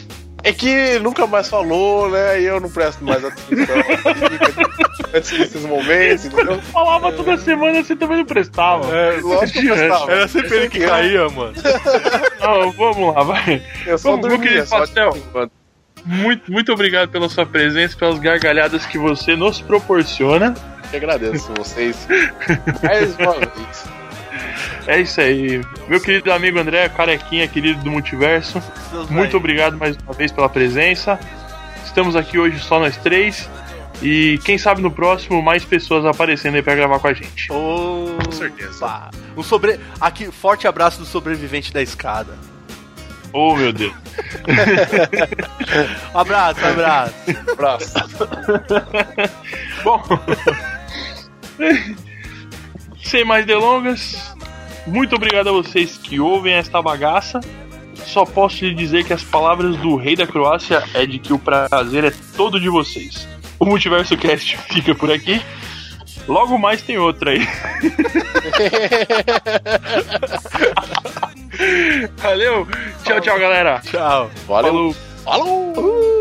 É que nunca mais falou, né? E eu não presto mais atenção antes desses momentos, entendeu? Falava toda semana, você também não prestava. É, lógico que eu prestava. Era sempre ele que caía, mano. Não, vamos lá, vai. Eu só Vamos, dormia, só Pastel. Muito, muito obrigado pela sua presença, pelas gargalhadas que você nos proporciona. Eu que agradeço vocês mais uma vez. É isso aí. Meu querido amigo André, carequinha, querido do multiverso. Muito obrigado mais uma vez pela presença. Estamos aqui hoje só nós três. E quem sabe no próximo mais pessoas aparecendo aí pra gravar com a gente. Oh, Com certeza. Um sobre... Aqui, forte abraço do sobrevivente da escada. Oh meu Deus. Um abraço, um abraço. Abraço. Bom. Sem mais delongas, muito obrigado a vocês que ouvem esta bagaça. Só posso lhe dizer que as palavras do rei da Croácia é de que o prazer é todo de vocês. O Multiverso Cast fica por aqui. Logo mais tem outra aí. Valeu. Tchau, tchau, galera. Tchau. Valeu. Falou. Falou.